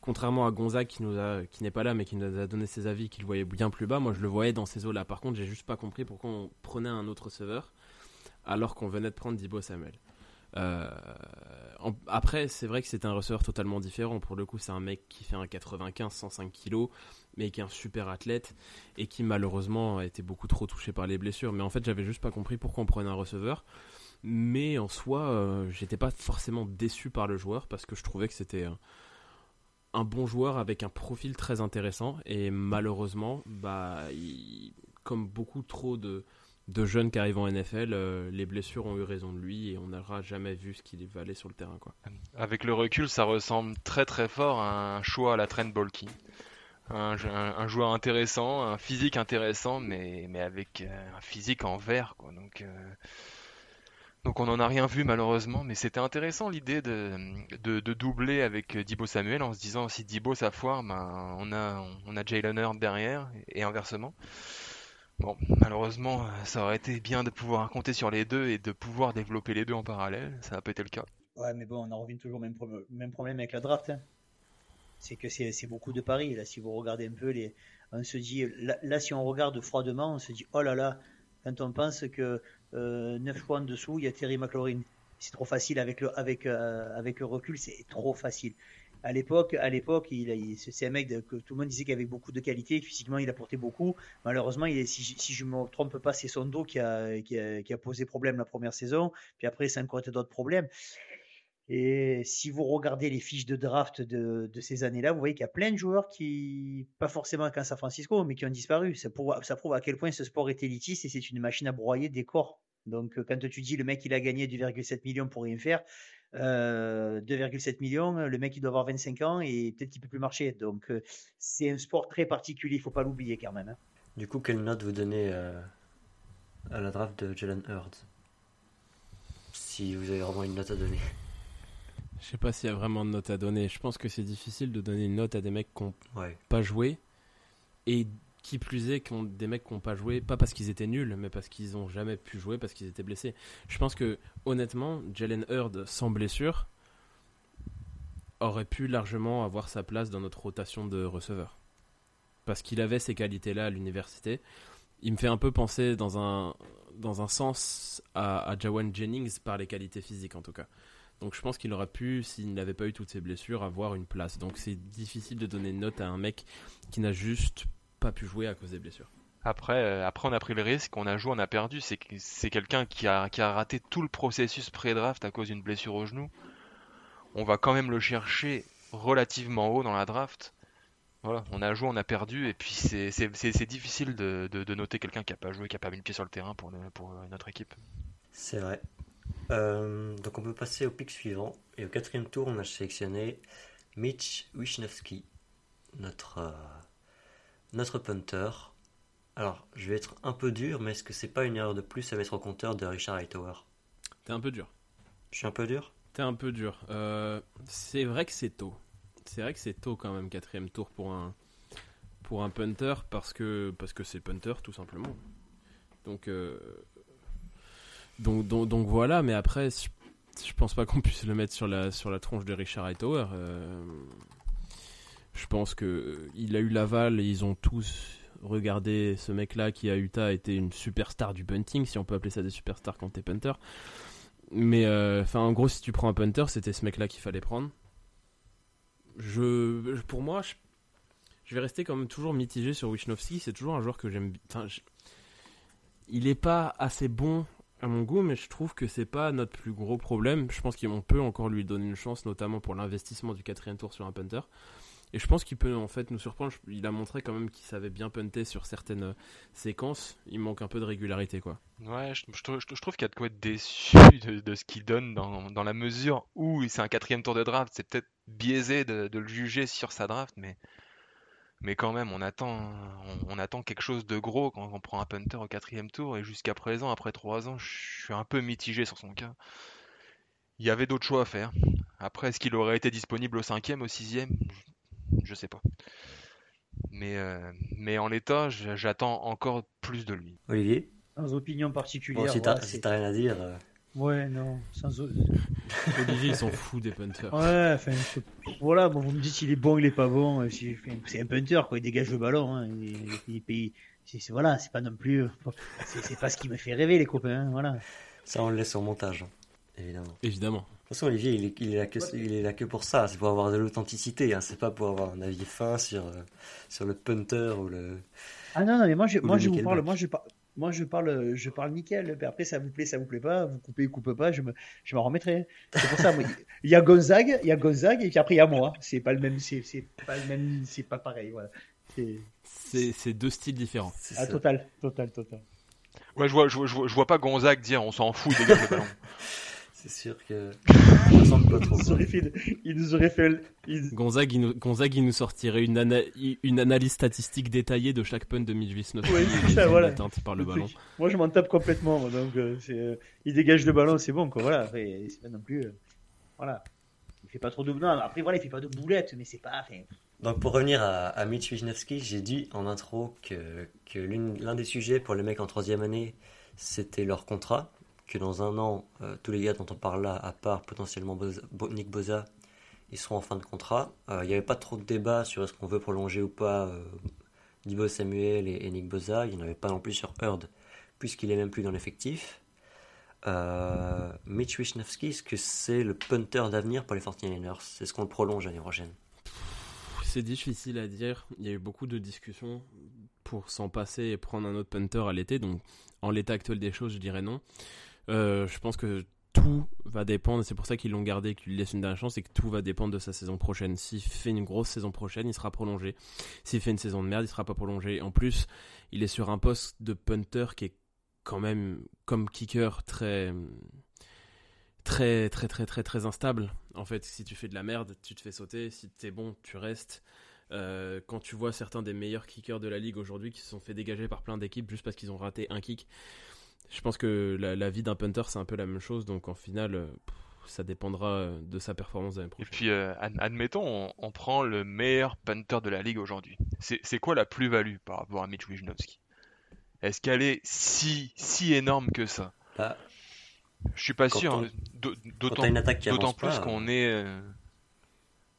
contrairement à Gonzague qui nous a, qui n'est pas là, mais qui nous a donné ses avis, qu'il voyait bien plus bas, moi je le voyais dans ces eaux-là. Par contre, j'ai juste pas compris pourquoi on prenait un autre receveur alors qu'on venait de prendre Dibo Samuel. Euh, après, c'est vrai que c'est un receveur totalement différent. Pour le coup, c'est un mec qui fait un 95, 105 kg, mais qui est un super athlète et qui malheureusement a été beaucoup trop touché par les blessures. Mais en fait, j'avais juste pas compris pourquoi on prenait un receveur. Mais en soi, euh, j'étais pas forcément déçu par le joueur parce que je trouvais que c'était un, bon joueur avec un profil très intéressant. Et malheureusement, bah, comme beaucoup trop de, jeunes qui arrivent en NFL, euh, les blessures ont eu raison de lui et on n'aura jamais vu ce qu'il valait sur le terrain. Quoi. Avec le recul, ça ressemble très très fort à un choix à la Trent Bolky. Un, joueur intéressant, un physique intéressant, mais, mais avec euh, un physique en vert. Quoi. Donc, euh, donc on n'en a rien vu malheureusement, mais c'était intéressant l'idée de, de, doubler avec Dibo Samuel en se disant si Dibo ça foire, ben, on a, on a derrière et inversement. Bon, malheureusement, euh, ça aurait été bien de pouvoir compter sur les deux et de pouvoir développer les deux en parallèle. Ça n'a pas été le cas. Ouais, mais bon, on en revient toujours au même, problème avec la draft. Hein. C'est que c'est beaucoup de paris. Là, si vous regardez un peu, les, on se dit, là, si on regarde froidement, on se dit, oh là là, quand on pense que euh, 9 choix en dessous, il y a Terry McLaurin. C'est trop facile avec le, avec, euh, avec recul, c'est trop facile à l'époque, à l'époque, il, c'est un mec que tout le monde disait qu'il avait beaucoup de qualité, physiquement il apportait beaucoup. Malheureusement, il si, je me trompe pas, c'est son dos qui a, qui a, posé problème la première saison. Puis après, a encore été d'autres problèmes. Et si vous regardez les fiches de draft de, ces années-là, vous voyez qu'il y a plein de joueurs qui, pas forcément qu'à San Francisco, mais qui ont disparu. Ça prouve, à quel point ce sport est élitiste et c'est une machine à broyer des corps. Donc, quand tu dis le mec il a gagné 2,7 millions pour rien faire, 2,7 euh, millions, le mec il doit avoir 25 ans et peut-être qu'il peut plus marcher. Donc euh, c'est un sport très particulier, il faut pas l'oublier quand même. Hein. Du coup, quelle note vous donnez euh, à la draft de Jalen Hurts? Si vous avez vraiment une note à donner. Je sais pas s'il y a vraiment de note à donner. Je pense que c'est difficile de donner une note à des mecs qui n'ont pas joué et qui plus est, ont des mecs qui n'ont pas joué, pas parce qu'ils étaient nuls, mais parce qu'ils n'ont jamais pu jouer, parce qu'ils étaient blessés. Je pense que, honnêtement, Jalen Hurd, sans blessure, aurait pu largement avoir sa place dans notre rotation de receveurs. Parce qu'il avait ces qualités-là à l'université. Il me fait un peu penser dans un, dans un sens à, à Jawan Jennings par les qualités physiques en tout cas. Donc je pense qu'il aurait pu, s'il n'avait pas eu toutes ces blessures, avoir une place. Donc c'est difficile de donner une note à un mec qui n'a juste pas pu jouer à cause des blessures. Après, euh, après on a pris le risque, on a joué, on a perdu. C'est c'est quelqu'un qui a, qui a raté tout le processus pré-draft à cause d'une blessure au genou. On va quand même le chercher relativement haut dans la draft. Voilà, on a joué, on a perdu, et puis c'est difficile de, de, noter quelqu'un qui a pas joué, qui a pas mis le pied sur le terrain pour, pour notre équipe. C'est vrai. Euh, donc on peut passer au pic suivant. Et au quatrième tour, on a sélectionné Mitch Wisnowski, notre euh, notre punter. Alors, je vais être un peu dur, mais est-ce que c'est pas une erreur de plus à mettre au compteur de Richard Hightower? T'es un peu dur. Je suis un peu dur? T'es un peu dur. Euh, c'est vrai que c'est tôt. C'est vrai que c'est tôt quand même, quatrième tour pour un, pour un punter, parce que parce que c'est punter tout simplement. Donc, donc, voilà, mais après, je, pense pas qu'on puisse le mettre sur la, tronche de Richard Hightower. Euh, je pense que euh, il a eu l'aval et ils ont tous regardé ce mec-là qui à Utah était une superstar du punting, si on peut appeler ça des superstars quand t'es punter. Mais euh, en gros, si tu prends un punter, c'était ce mec-là qu'il fallait prendre. Pour moi, je, vais rester comme toujours mitigé sur Wisnowski. C'est toujours un joueur que j'aime. Il est pas assez bon à mon goût, mais je trouve que c'est pas notre plus gros problème. Je pense qu'on peut encore lui donner une chance, notamment pour l'investissement du quatrième tour sur un punter. Et je pense qu'il peut en fait nous surprendre. Il a montré quand même qu'il savait bien punter sur certaines euh, séquences. Il manque un peu de régularité, quoi. Ouais, je, trouve qu'il y a de quoi être déçu de, ce qu'il donne dans, dans, la mesure où c'est un quatrième tour de draft. C'est peut-être biaisé de, de, le juger sur sa draft, mais, mais quand même, on attend, on, attend quelque chose de gros quand on prend un punter au quatrième tour. Et jusqu'à présent, après trois ans, je suis un peu mitigé sur son cas. Il y avait d'autres choix à faire. Après, est-ce qu'il aurait été disponible au cinquième, au sixième? Je sais pas. Mais, euh, mais en l'état, j'attends encore plus de lui. Olivier? Sans opinion particulière. Bon, si t'as rien à dire. Euh. Ouais, non. Sans... Olivier, il s'en fout des punters. Ouais, enfin, voilà, bon, vous me dites s'il est bon, il est pas bon. Euh, c'est un punter, quoi. Il dégage le ballon. Hein. Il, il, voilà, c'est pas non plus. C'est pas ce qui me fait rêver, les copains. Hein, voilà. Ça, on le laisse au montage. Évidemment. Évidemment. De toute façon, Olivier, il est, il est là, que, il est là que pour ça. C'est pour avoir de l'authenticité. Hein. C'est pas pour avoir un avis fin sur, euh, sur le punter ou le. Ah non, non, mais moi je, moi, je vous parle, moi je, par- moi je parle, je parle nickel. Mais Après, ça vous plaît, ça vous plaît pas, vous coupez, coupez pas, je me, je m'en remettrai. C'est pour ça, moi, il y a Gonzague, il y a Gonzague, et puis après il y a moi. C'est pas le même, c'est, c'est pas le même, c'est pas pareil, voilà. C'est, C'est c'est deux styles différents. c'est ah, total, total, total. Ouais, je vois, je vois, je vois, je vois pas Gonzague dire on s'en fout, dégage le ballon. C'est sûr que. Ça ressemble pas trop. Il nous aurait fait, il nous aurait fait, il- Gonzague, il nous, Gonzague, il nous sortirait une, ana- une analyse statistique détaillée de chaque punt de Mitch Wisnowski Ouais, c'est ça, voilà. par le le ballon. Moi, je m'en tape complètement. moi, donc, euh, euh, il dégage le ballon, c'est bon, quoi. Voilà. Après, c'est pas non plus, euh, voilà. Il fait pas trop de, non, après voilà, il fait pas de boulettes, mais c'est pas, Donc pour revenir à, à Mitch Wisniewski, j'ai dit en intro que, que l'un des sujets pour les mecs en troisième année, c'était leur contrat. Que dans un an, euh, tous les gars dont on parle là, à part potentiellement Nick Boza, ils seront en fin de contrat. Euh, Il n'y avait pas trop de débat sur est-ce qu'on veut prolonger ou pas euh, Dibo Samuel et, Nick Boza. Il n'y en avait pas non plus sur Hurd, puisqu'il est même plus dans l'effectif. Euh, Mitch Wisniewski, est-ce que c'est le punter d'avenir pour les 49ers Est-ce qu'on le prolonge l'année prochaine? C'est difficile à dire. Il y a eu beaucoup de discussions pour s'en passer et prendre un autre punter à l'été. Donc, en l'état actuel des choses, je dirais non. Euh, je pense que tout va dépendre. C'est pour ça qu'ils l'ont gardé, qu'ils lui laissent une dernière chance. C'est que tout va dépendre de sa saison prochaine. S'il fait une grosse saison prochaine, il sera prolongé. S'il fait une saison de merde, il sera pas prolongé. En plus, il est sur un poste de punter qui est quand même, comme kicker, très très très très très très instable. En fait, si tu fais de la merde, tu te fais sauter. Si t'es bon, tu restes. Euh, quand tu vois certains des meilleurs kickers de la ligue aujourd'hui qui se sont fait dégager par plein d'équipes juste parce qu'ils ont raté un kick, je pense que la, la vie d'un punter c'est un peu la même chose. Donc en finale, euh, ça dépendra euh, de sa performance l'année Et prochaine. puis, euh, ad- admettons, on, on prend le meilleur punter de la ligue aujourd'hui. C'est quoi la plus-value par rapport à Mitch Wisniewski Est-ce qu'elle est si, si énorme que ça? Bah, Je suis pas sûr. hein. D'autant plus qu'on est. euh,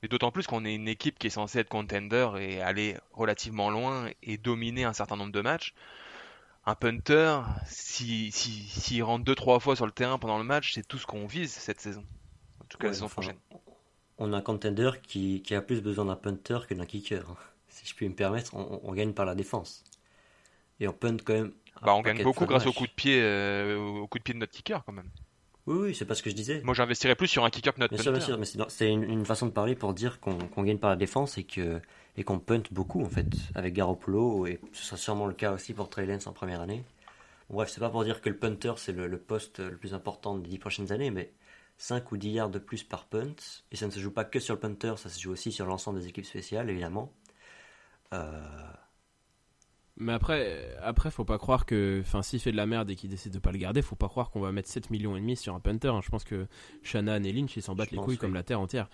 Et d'autant plus qu'on est une équipe qui est censée être contender et aller relativement loin et dominer un certain nombre de matchs. Un punter, s'il si, s'il rentre deux trois fois sur le terrain pendant le match, c'est tout ce qu'on vise cette saison. En tout cas, Ouais, la saison enfin, prochaine. on a un contender qui, qui a plus besoin d'un punter que d'un kicker. Si je puis me permettre, on, on gagne par la défense. Et on punt quand même. Bah, on gagne beaucoup grâce au coup de pied, euh, au coup de pied de notre kicker quand même. Oui, oui, c'est pas ce que je disais. Moi, j'investirais plus sur un kicker que notre Bien sûr, bien sûr, mais c'est une, une façon de parler pour dire qu'on qu'on gagne par la défense et que et qu'on punt beaucoup en fait avec Garoppolo et ce sera sûrement le cas aussi pour Trey Lance en première année. Bon, bref, c'est pas pour dire que le punter c'est le, le poste le plus important des dix prochaines années, mais 5 ou 10 yards de plus par punt et ça ne se joue pas que sur le punter, ça se joue aussi sur l'ensemble des équipes spéciales évidemment. Euh, Mais après, après, faut pas croire que, enfin, s'il fait de la merde et qu'il décide de pas le garder, faut pas croire qu'on va mettre 7 millions et demi sur un punter. hein. Je pense que Shanahan et Lynch, ils s'en battent Je les couilles oui. comme la terre entière.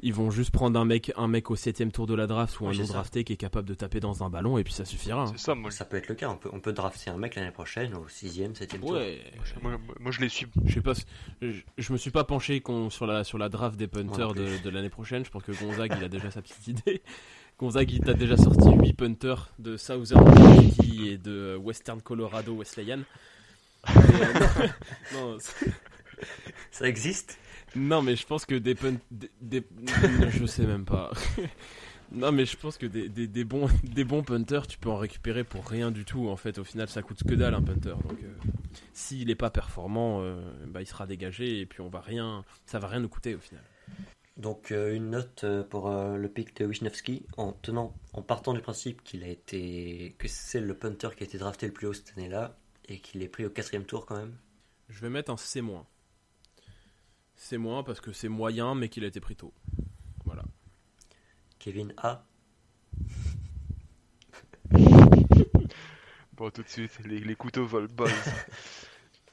Ils vont juste prendre un mec, un mec au septième tour de la draft ou un non ça. drafté qui est capable de taper dans un ballon et puis ça suffira. hein. C'est ça, moi. ça peut être le cas, on peut, on peut drafter un mec l'année prochaine au 6ème, 7ème tour. Ouais. je- Moi, moi, je les suis. Je sais pas, je, je me suis pas penché sur la sur la draft des punters non de, de l'année prochaine. Je pense que Gonzague il a déjà sa petite idée. Gonzague il t'a déjà sorti 8 punters de Southern Kentucky et de Western Colorado Wesleyan. Euh, non, c'est- Ça existe? Non, mais je pense que des des- je sais même pas. Non, mais je pense que des, des, des bons, des bons punters, tu peux en récupérer pour rien du tout. En fait, au final, ça coûte que dalle un punter. Donc, euh, s'il est pas performant, euh, bah, il sera dégagé et puis on va rien, ça va rien nous coûter au final. Donc euh, une note euh, pour euh, le pick de Wisniewski en tenant, en partant du principe qu'il a été, que c'est le punter qui a été drafté le plus haut cette année-là et qu'il est pris au quatrième tour quand même. Je vais mettre un C-. C- parce que c'est moyen, mais qu'il a été pris tôt. Voilà. Kevin A. Bon, tout de suite, les, les couteaux volent bas.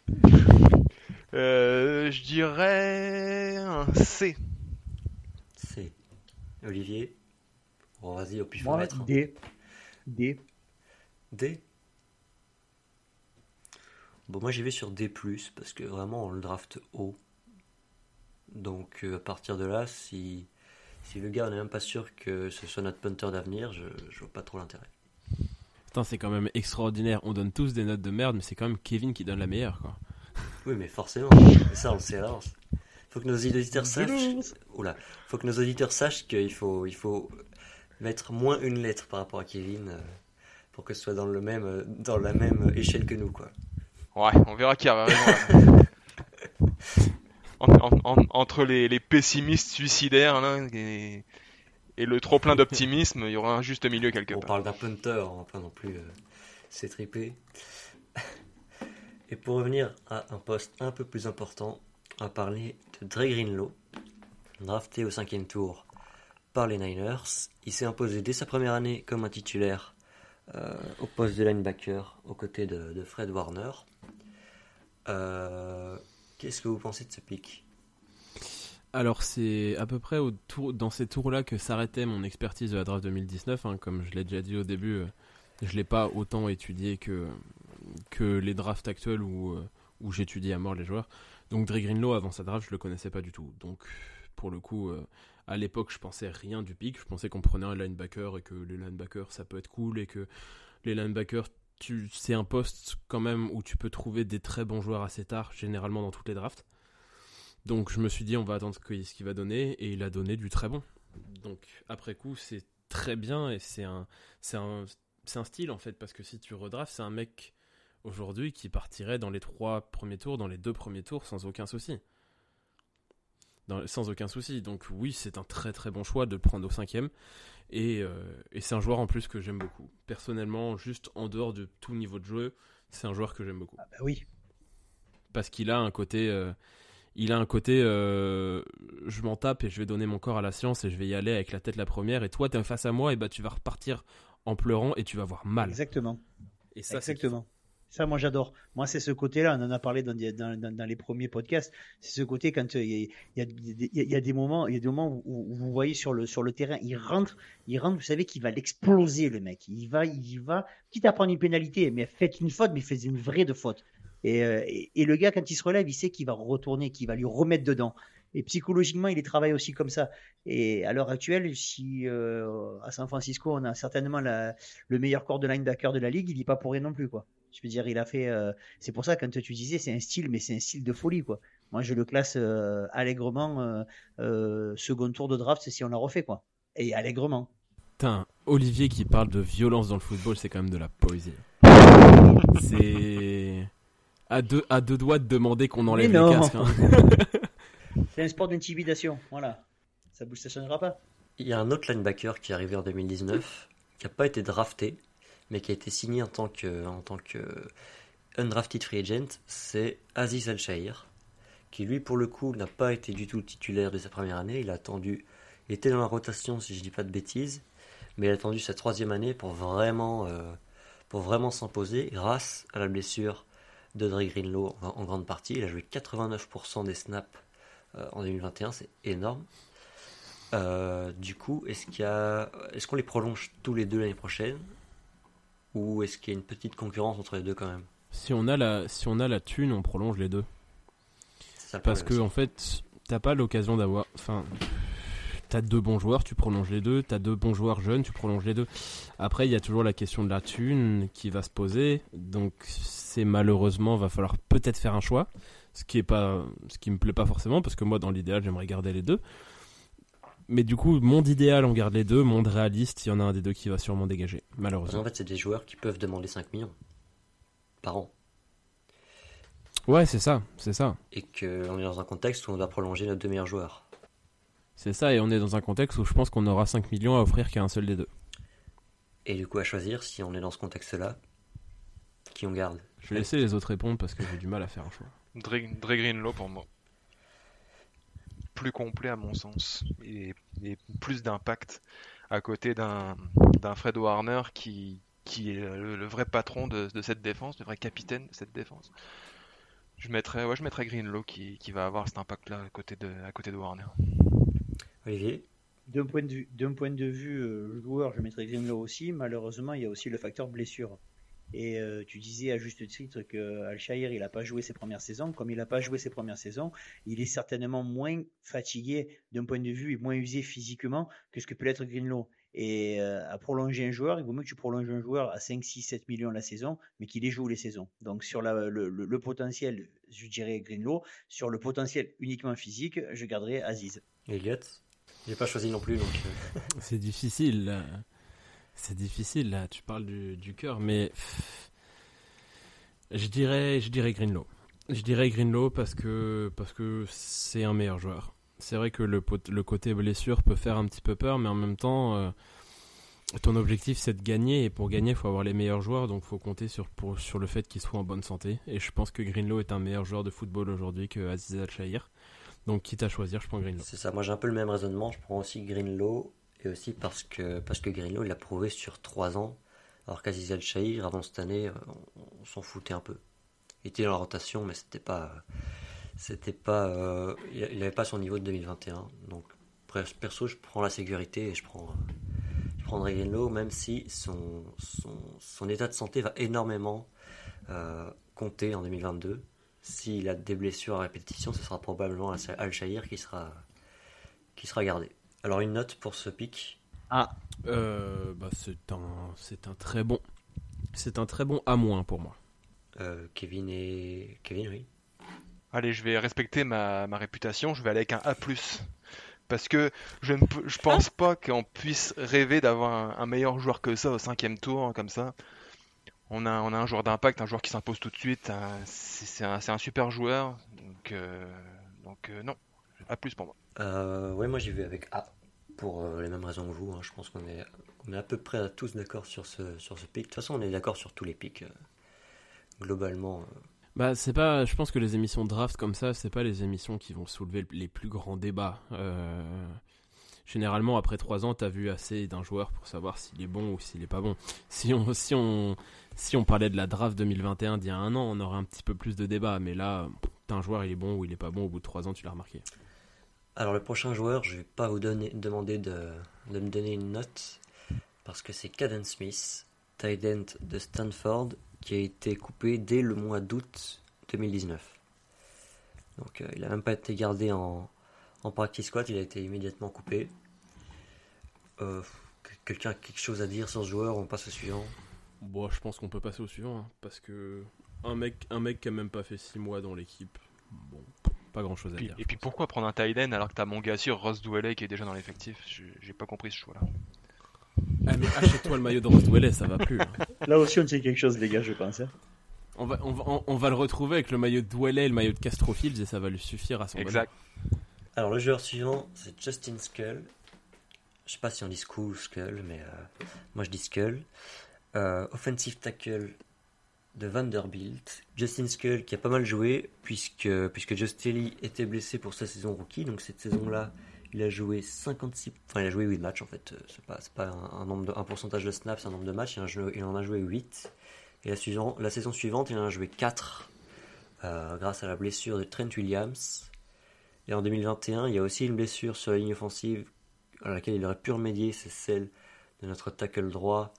euh, je dirais un C. C. Olivier. Bon vas-y au pif Moi, mettre. D. D. D. Bon moi j'y vais sur D+, parce que vraiment on le draft haut. Donc euh, à partir de là, si, si le gars on n'est même pas sûr que ce soit notre punter d'avenir, je, je vois pas trop l'intérêt. Putain, c'est quand même extraordinaire. On donne tous des notes de merde, mais c'est quand même Kevin qui donne la meilleure, quoi. Oui, mais forcément. ça, on le sait à l'avance. Faut que nos auditeurs sachent. Oula. Faut que nos auditeurs sachent qu'il faut, il faut mettre moins une lettre par rapport à Kevin euh, pour que ce soit dans le même, euh, dans la même échelle que nous, quoi. Ouais, on verra qui a raison. entre les, pessimistes suicidaires là, et, le trop plein d'optimisme, il y aura un juste milieu quelque part. On parle d'un punter, on va pas non plus euh, s'étriper. Et pour revenir à un poste un peu plus important, on va parler de Dre Greenlow, drafté au cinquième tour par les Niners. Il s'est imposé dès sa première année comme un titulaire euh, au poste de linebacker aux côtés de, Fred Warner. Euh, qu'est-ce que vous pensez de ce pic? Alors c'est à peu près dans ces tours-là que s'arrêtait mon expertise de la draft 2019. Hein. comme je l'ai déjà dit au début, euh, je l'ai pas autant étudié que, que les drafts actuels où, où j'étudie à mort les joueurs. Donc Dre Greenlow avant sa draft, je le connaissais pas du tout. Donc pour le coup, à l'époque, je pensais rien du pic. Je pensais qu'on prenait un linebacker et que les linebackers, ça peut être cool et que les linebackers, c'est un poste quand même où tu peux trouver des très bons joueurs assez tard, généralement dans toutes les drafts. Donc je me suis dit, on va attendre ce qu'il va donner et il a donné du très bon. Donc après coup, c'est très bien et c'est un, style en fait parce que si tu redrafts, c'est un mec aujourd'hui qui partirait dans les trois premiers tours, dans les deux premiers tours sans aucun souci sans aucun souci. Donc oui, c'est un très très bon choix de prendre au cinquième. Et, euh, et c'est un joueur en plus que j'aime beaucoup. Personnellement, juste en dehors de tout niveau de jeu, c'est un joueur que j'aime beaucoup. Ah bah oui. Parce qu'il a un côté... Euh, il a un côté euh, je m'en tape et je vais donner mon corps à la science et je vais y aller avec la tête la première et toi tu es face à moi et bah tu vas repartir en pleurant et tu vas avoir mal. Exactement. Et ça Exactement. Ça, moi, j'adore. Moi, c'est ce côté-là. On en a parlé dans, les premiers podcasts. C'est ce côté quand il y, a, des moments, y a des moments où, vous voyez sur le terrain, il rentre, il rentre. Vous savez qu'il va l'exploser, le mec. Il va, il va, quitte à prendre une pénalité, mais faites une faute, mais faites une vraie de faute. Et, euh, le gars, quand il se relève, il sait qu'il va retourner, qu'il va lui remettre dedans. Et psychologiquement, il est travaillé aussi comme ça. Et à l'heure actuelle, si euh, à San Francisco, on a certainement le meilleur corps de linebacker de la ligue, il dit pas pour rien non plus, quoi. Je veux dire, il a fait. Euh, c'est pour ça quand tu disais, c'est un style, mais c'est un style de folie, quoi. Moi, je le classe euh, allègrement euh, second tour de draft si on l'a refait, quoi. Et allègrement. Putain, Olivier qui parle de violence dans le football, c'est quand même de la poésie. c'est à deux à deux doigts de demander qu'on enlève les casques. Hein. c'est un sport d'intimidation, voilà. Ça ne changera pas. Il y a un autre linebacker qui est arrivé en 2019, qui n'a pas été drafté, mais qui a été signé en tant que, en tant que undrafted free agent, c'est Aziz Al-Shahir, qui lui, pour le coup, n'a pas été du tout titulaire de sa première année. Il a attendu, il était dans la rotation, si je dis pas de bêtises, mais il a attendu sa troisième année pour vraiment, euh, vraiment s'imposer grâce à la blessure de Dre Greenlow en, grande partie. Il a joué 89% des snaps euh, en 2021, c'est énorme. Euh, du coup, est-ce qu'il est-ce qu'on les prolonge tous les deux l'année prochaine? Ou est-ce qu'il y a une petite concurrence entre les deux quand même? Si on a la, si on a la thune, on prolonge les deux. Parce que en fait, t'as pas l'occasion d'avoir. Enfin, t'as deux bons joueurs, tu prolonges les deux. T'as deux bons joueurs jeunes, tu prolonges les deux. Après, il y a toujours la question de la thune qui va se poser. Donc, c'est malheureusement, va falloir peut-être faire un choix. Ce qui est pas, ce qui me plaît pas forcément, parce que moi, dans l'idéal, j'aimerais garder les deux. Mais du coup, monde idéal, on garde les deux. Monde réaliste, il y en a un des deux qui va sûrement dégager, malheureusement. En fait, c'est des joueurs qui peuvent demander 5 millions par an. Ouais, c'est ça, c'est ça. Et qu'on est dans un contexte où on va prolonger nos deux meilleurs joueurs. C'est ça, et on est dans un contexte où je pense qu'on aura 5 millions à offrir qu'à un seul des deux. Et du coup, à choisir, si on est dans ce contexte-là, qui on garde? Je vais laisser les autres répondre parce que j'ai du mal à faire un choix. Dre, Dre Greenlow pour moi plus complet à mon sens et, plus d'impact à côté d'un Fred Warner qui, qui est le, vrai patron de, cette défense, le vrai capitaine de cette défense. Je mettrais, ouais, je mettrais Greenlow qui, qui va avoir cet impact-là à côté de, à côté de Warner. Olivier? D'un point de vue, d'un point de vue euh, joueur, je mettrais Greenlow aussi. Malheureusement, il y a aussi le facteur blessure. Et euh, tu disais à juste titre que Al-Shahir, il n'a pas joué ses premières saisons. Comme il n'a pas joué ses premières saisons, il est certainement moins fatigué d'un point de vue et moins usé physiquement que ce que peut être Greenlow. Et euh, à prolonger un joueur, il vaut mieux que tu prolonges un joueur à 5, 6, 7 millions la saison, mais qu'il ait joué les saisons. Donc sur le, le, potentiel, je dirais Greenlow. Sur le potentiel uniquement physique, je garderai Aziz. Elliot J'ai pas choisi non plus, donc. euh, C'est difficile. C'est difficile là. Tu parles du, cœur, mais je dirais, je dirais Greenlow. Je dirais Greenlow parce que parce que c'est un meilleur joueur. C'est vrai que le, côté blessure peut faire un petit peu peur, mais en même temps, euh, ton objectif c'est de gagner et pour gagner, il faut avoir les meilleurs joueurs, donc faut compter sur sur le fait qu'ils soient en bonne santé. Et je pense que Greenlow est un meilleur joueur de football aujourd'hui que Aziz Al Shahir. Donc quitte à choisir, je prends Greenlow. C'est ça, moi j'ai un peu le même raisonnement. Je prends aussi Greenlow, et aussi parce que, parce que il l'a prouvé sur 3 ans, alors qu'Aziz Al Shahir, avant cette année, euh, on, s'en foutait un peu. Il était dans la rotation, mais c'était pas. C'était pas. euh, il n'avait pas son niveau de 2021. Donc, perso, je prends la sécurité et je prends. Je prendrai Greenlow, même si son, son, état de santé va énormément euh, compter en 2022. S'il a des blessures à répétition, ce sera probablement Al Shahir qui sera, qui sera gardé. Alors une note pour ce pic. Ah, Euh, bah, c'est un, c'est un très bon, c'est un très bon A- pour moi. Euh, Kevin et Kevin, oui. Allez, je vais respecter ma, ma réputation, je vais aller avec un A+. Parce que je ne je pense pas qu'on puisse rêver d'avoir un, un meilleur joueur que ça au cinquième tour, comme ça. On a, on a un joueur d'impact, un joueur qui s'impose tout de suite. un- C'est c'est un, c'est un super joueur. Donc, euh, donc euh, non, A+, pour moi. Euh, ouais, moi j'y vais avec A pour euh, les mêmes raisons que vous. hein. Je pense qu'on est, on est à peu près tous d'accord sur ce, sur ce pic. De toute façon, on est d'accord sur tous les pics. euh, globalement, euh, Bah, c'est pas, je pense que les émissions draft comme ça, c'est pas les émissions qui vont soulever les plus grands débats. Euh, généralement, après trois ans, t'as vu assez d'un joueur pour savoir s'il est bon ou s'il est pas bon. Si on, si on, si on parlait de la draft 2021 d'il y a un an, on aurait un petit peu plus de débats. Mais là, t'as un joueur, il est bon ou il est pas bon au bout de trois ans, tu l'as remarqué. Alors le prochain joueur, je vais pas vous demander de, me donner une note parce que c'est Caden Smith, tight de Stanford, qui a été coupé dès le mois d'août 2019. Donc euh, il a même pas été gardé en, en practice squad, il a été immédiatement coupé. Euh, que- Quelqu'un a quelque chose à dire sur ce joueur On passe au suivant. Bon, je pense qu'on peut passer au suivant, hein, parce que un mec, un mec qui a même pas fait six mois dans l'équipe, bon, pas grand chose à Puis- dire. et puis pourquoi prendre un end alors que t'as mon gars sûr, Ross Dwelley, qui est déjà dans l'effectif? J'ai pas compris ce choix-là. Ah, mais achète-toi le maillot de Ross Dwelley, ça va plus. hein. là aussi on sait quelque chose, les gars, je pense. hein. On va, on, va, on- on va le retrouver avec le maillot de Dwelley et le maillot de Castro Fields et ça va lui suffire à son Exact. Alors le joueur suivant, c'est Justin Skull. Je sais pas si on dit School ou Skull, mais euh, moi je dis Skull. Euh, offensive tackle de Vanderbilt. Justin Skull qui a pas mal joué puisque, puisque Just Lee était blessé pour sa saison rookie. Donc cette saison-là, il a joué 56... Enfin il a joué 8 matchs en fait. Euh, C'est pas, pas un, nombre un pourcentage de snaps, c'est un nombre de matchs. Il en a joué, il en a joué 8. Et la, la saison suivante, il en a joué 4 euh, grâce à la blessure de Trent Williams. Et en 2021, il y a aussi une blessure sur la ligne offensive à laquelle il aurait pu remédier, c'est celle de notre tackle droit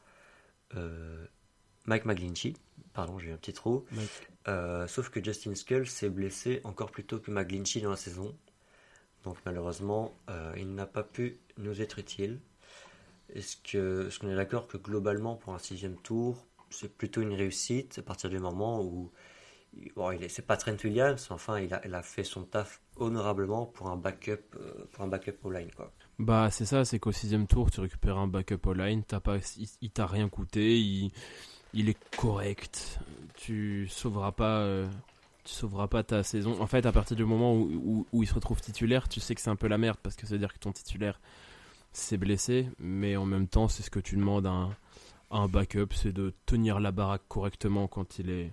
euh, Mike McGlinchey. Pardon, j'ai eu un petit trou. Euh, sauf que Justin Skull s'est blessé encore plus tôt que McGlinchey dans la saison. Donc malheureusement, euh, il n'a pas pu nous être utile. Est-ce que, est-ce qu'on est d'accord que globalement, pour un sixième tour, c'est plutôt une réussite à partir du moment où Bon, il est, c'est pas Trent Williams, mais enfin, il a, il a fait son taf honorablement pour un backup, euh, pour un backup au line, quoi. Bah c'est ça, c'est qu'au sixième tour tu récupères un backup t'as pas, il, il t'a rien coûté, il, il est correct, tu sauveras pas, euh, tu sauveras pas ta saison. En fait, à partir du moment où, où, où il se retrouve titulaire, tu sais que c'est un peu la merde parce que ça veut dire que ton titulaire s'est blessé, mais en même temps c'est ce que tu demandes à à un backup, c'est de tenir la baraque correctement quand il est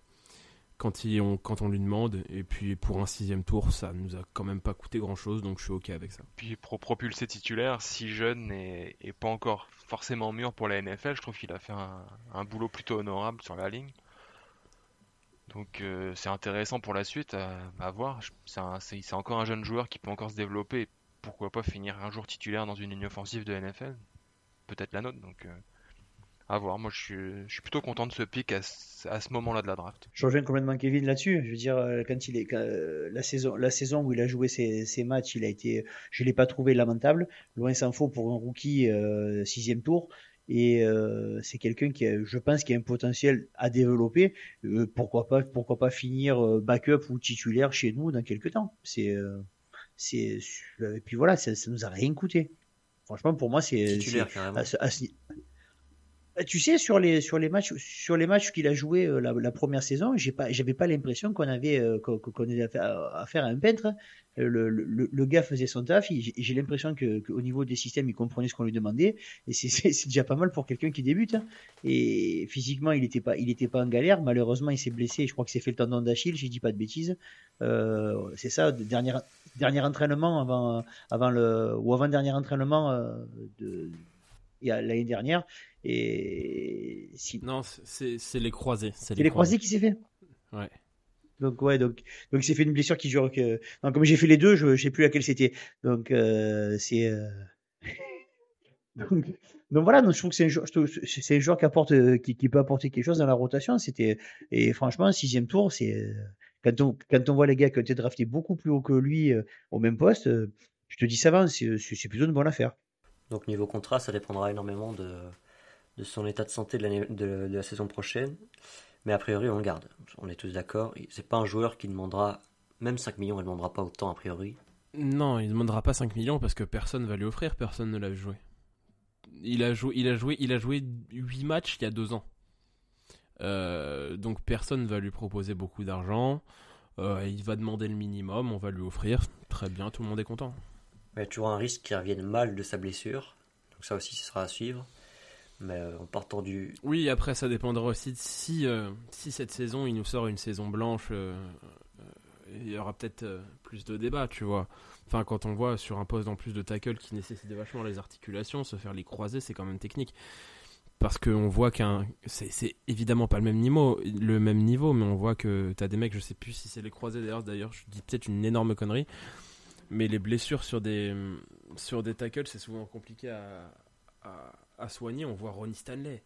quand, il, on, quand on lui demande. Et puis pour un sixième tour, ça nous a quand même pas coûté grand chose, donc je suis ok avec ça. Puis pour propulser titulaire, si jeune et, et pas encore forcément mûr pour la NFL, je trouve qu'il a fait un, boulot plutôt honorable sur la ligne. Donc euh, c'est intéressant pour la suite à, voir. C'est encore un jeune joueur qui peut encore se développer. Pourquoi pas finir un jour titulaire dans une ligne offensive de NFL Peut-être la nôtre. Donc euh, à voir. Moi je suis, je suis plutôt content de ce pick à, ce- à ce moment-là de la draft. Je rejoins complètement Kevin là-dessus. Je veux dire, euh, quand il est quand, euh, la saison, la saison où il a joué ses, ses matchs, il a été, je l'ai pas trouvé lamentable. Loin s'en faut pour un rookie euh, sixième tour. et euh, c'est quelqu'un qui, a, je pense, qui a un potentiel à développer. Euh, pourquoi pas, pourquoi pas finir backup ou titulaire chez nous dans quelques temps. C'est, c'est, et puis voilà, ça, ça nous a rien coûté. Franchement, pour moi, c'est titulaire carrément. Bah, tu sais, sur les, sur les matchs, sur les matchs qu'il a joué euh, la, première saison, j'ai pas, j'avais pas l'impression qu'on avait, euh, qu'on, avait affaire à un peintre. Le, le, le, gars faisait son taf. J'ai l'impression que, qu'au niveau des systèmes, il comprenait ce qu'on lui demandait. Et c'est, c'est, déjà pas mal pour quelqu'un qui débute. Hein. Et physiquement, il était pas, il était pas en galère. Malheureusement, il s'est blessé. Je crois qu'il s'est fait le tendon d'Achille. J'ai dit pas de bêtises. Euh, c'est ça, dernier, dernier entraînement avant, avant le, ou avant dernier entraînement euh, de, l'année dernière. Et si... Non, c'est les croisés. C'est les, croisés, qui s'est fait. Ouais. Donc ouais, donc donc c'est fait une blessure qui dure que. Non, comme j'ai fait les deux, je, ne sais plus laquelle c'était. Donc euh, c'est. Euh, donc, donc, voilà, donc je trouve que c'est un joueur, c'est un joueur qui apporte, euh, qui, qui, peut apporter quelque chose dans la rotation. C'était et franchement, sixième tour, c'est quand on quand on voit les gars qui ont été draftés beaucoup plus haut que lui au même poste, je te dis ça va, c'est plutôt une bonne affaire. Donc niveau contrat, ça dépendra énormément de, son état de santé de, la saison prochaine. Mais a priori, on le garde. On est tous d'accord. C'est pas un joueur qui demandera, même 5 millions, il ne demandera pas autant a priori. Non, il ne demandera pas 5 millions parce que personne va lui offrir, personne ne l'a joué. Il a joué, il a joué, il a joué 8 matchs il y a 2 ans. Euh, donc personne ne va lui proposer beaucoup d'argent. Euh, il va demander le minimum, on va lui offrir. Très bien, tout le monde est content. Il y a toujours un risque qu'il revienne mal de sa blessure. Donc ça aussi, ce sera à suivre. Mais euh, en partant du. Oui, après, ça dépendra aussi de si, euh, si cette saison, il nous sort une saison blanche. Euh, il y aura peut-être plus de débats, tu vois. Enfin, quand on voit sur un poste en plus de tackle qui nécessite vachement les articulations, se faire les croiser, c'est quand même technique. Parce qu'on voit qu'un. C'est évidemment pas le même niveau, le même niveau, mais on voit que tu as des mecs, je sais plus si c'est les croisés d'ailleurs, d'ailleurs, je dis peut-être une énorme connerie. Mais les blessures sur des, sur des tackles, c'est souvent compliqué à, à, soigner. On voit Ronnie Stanley.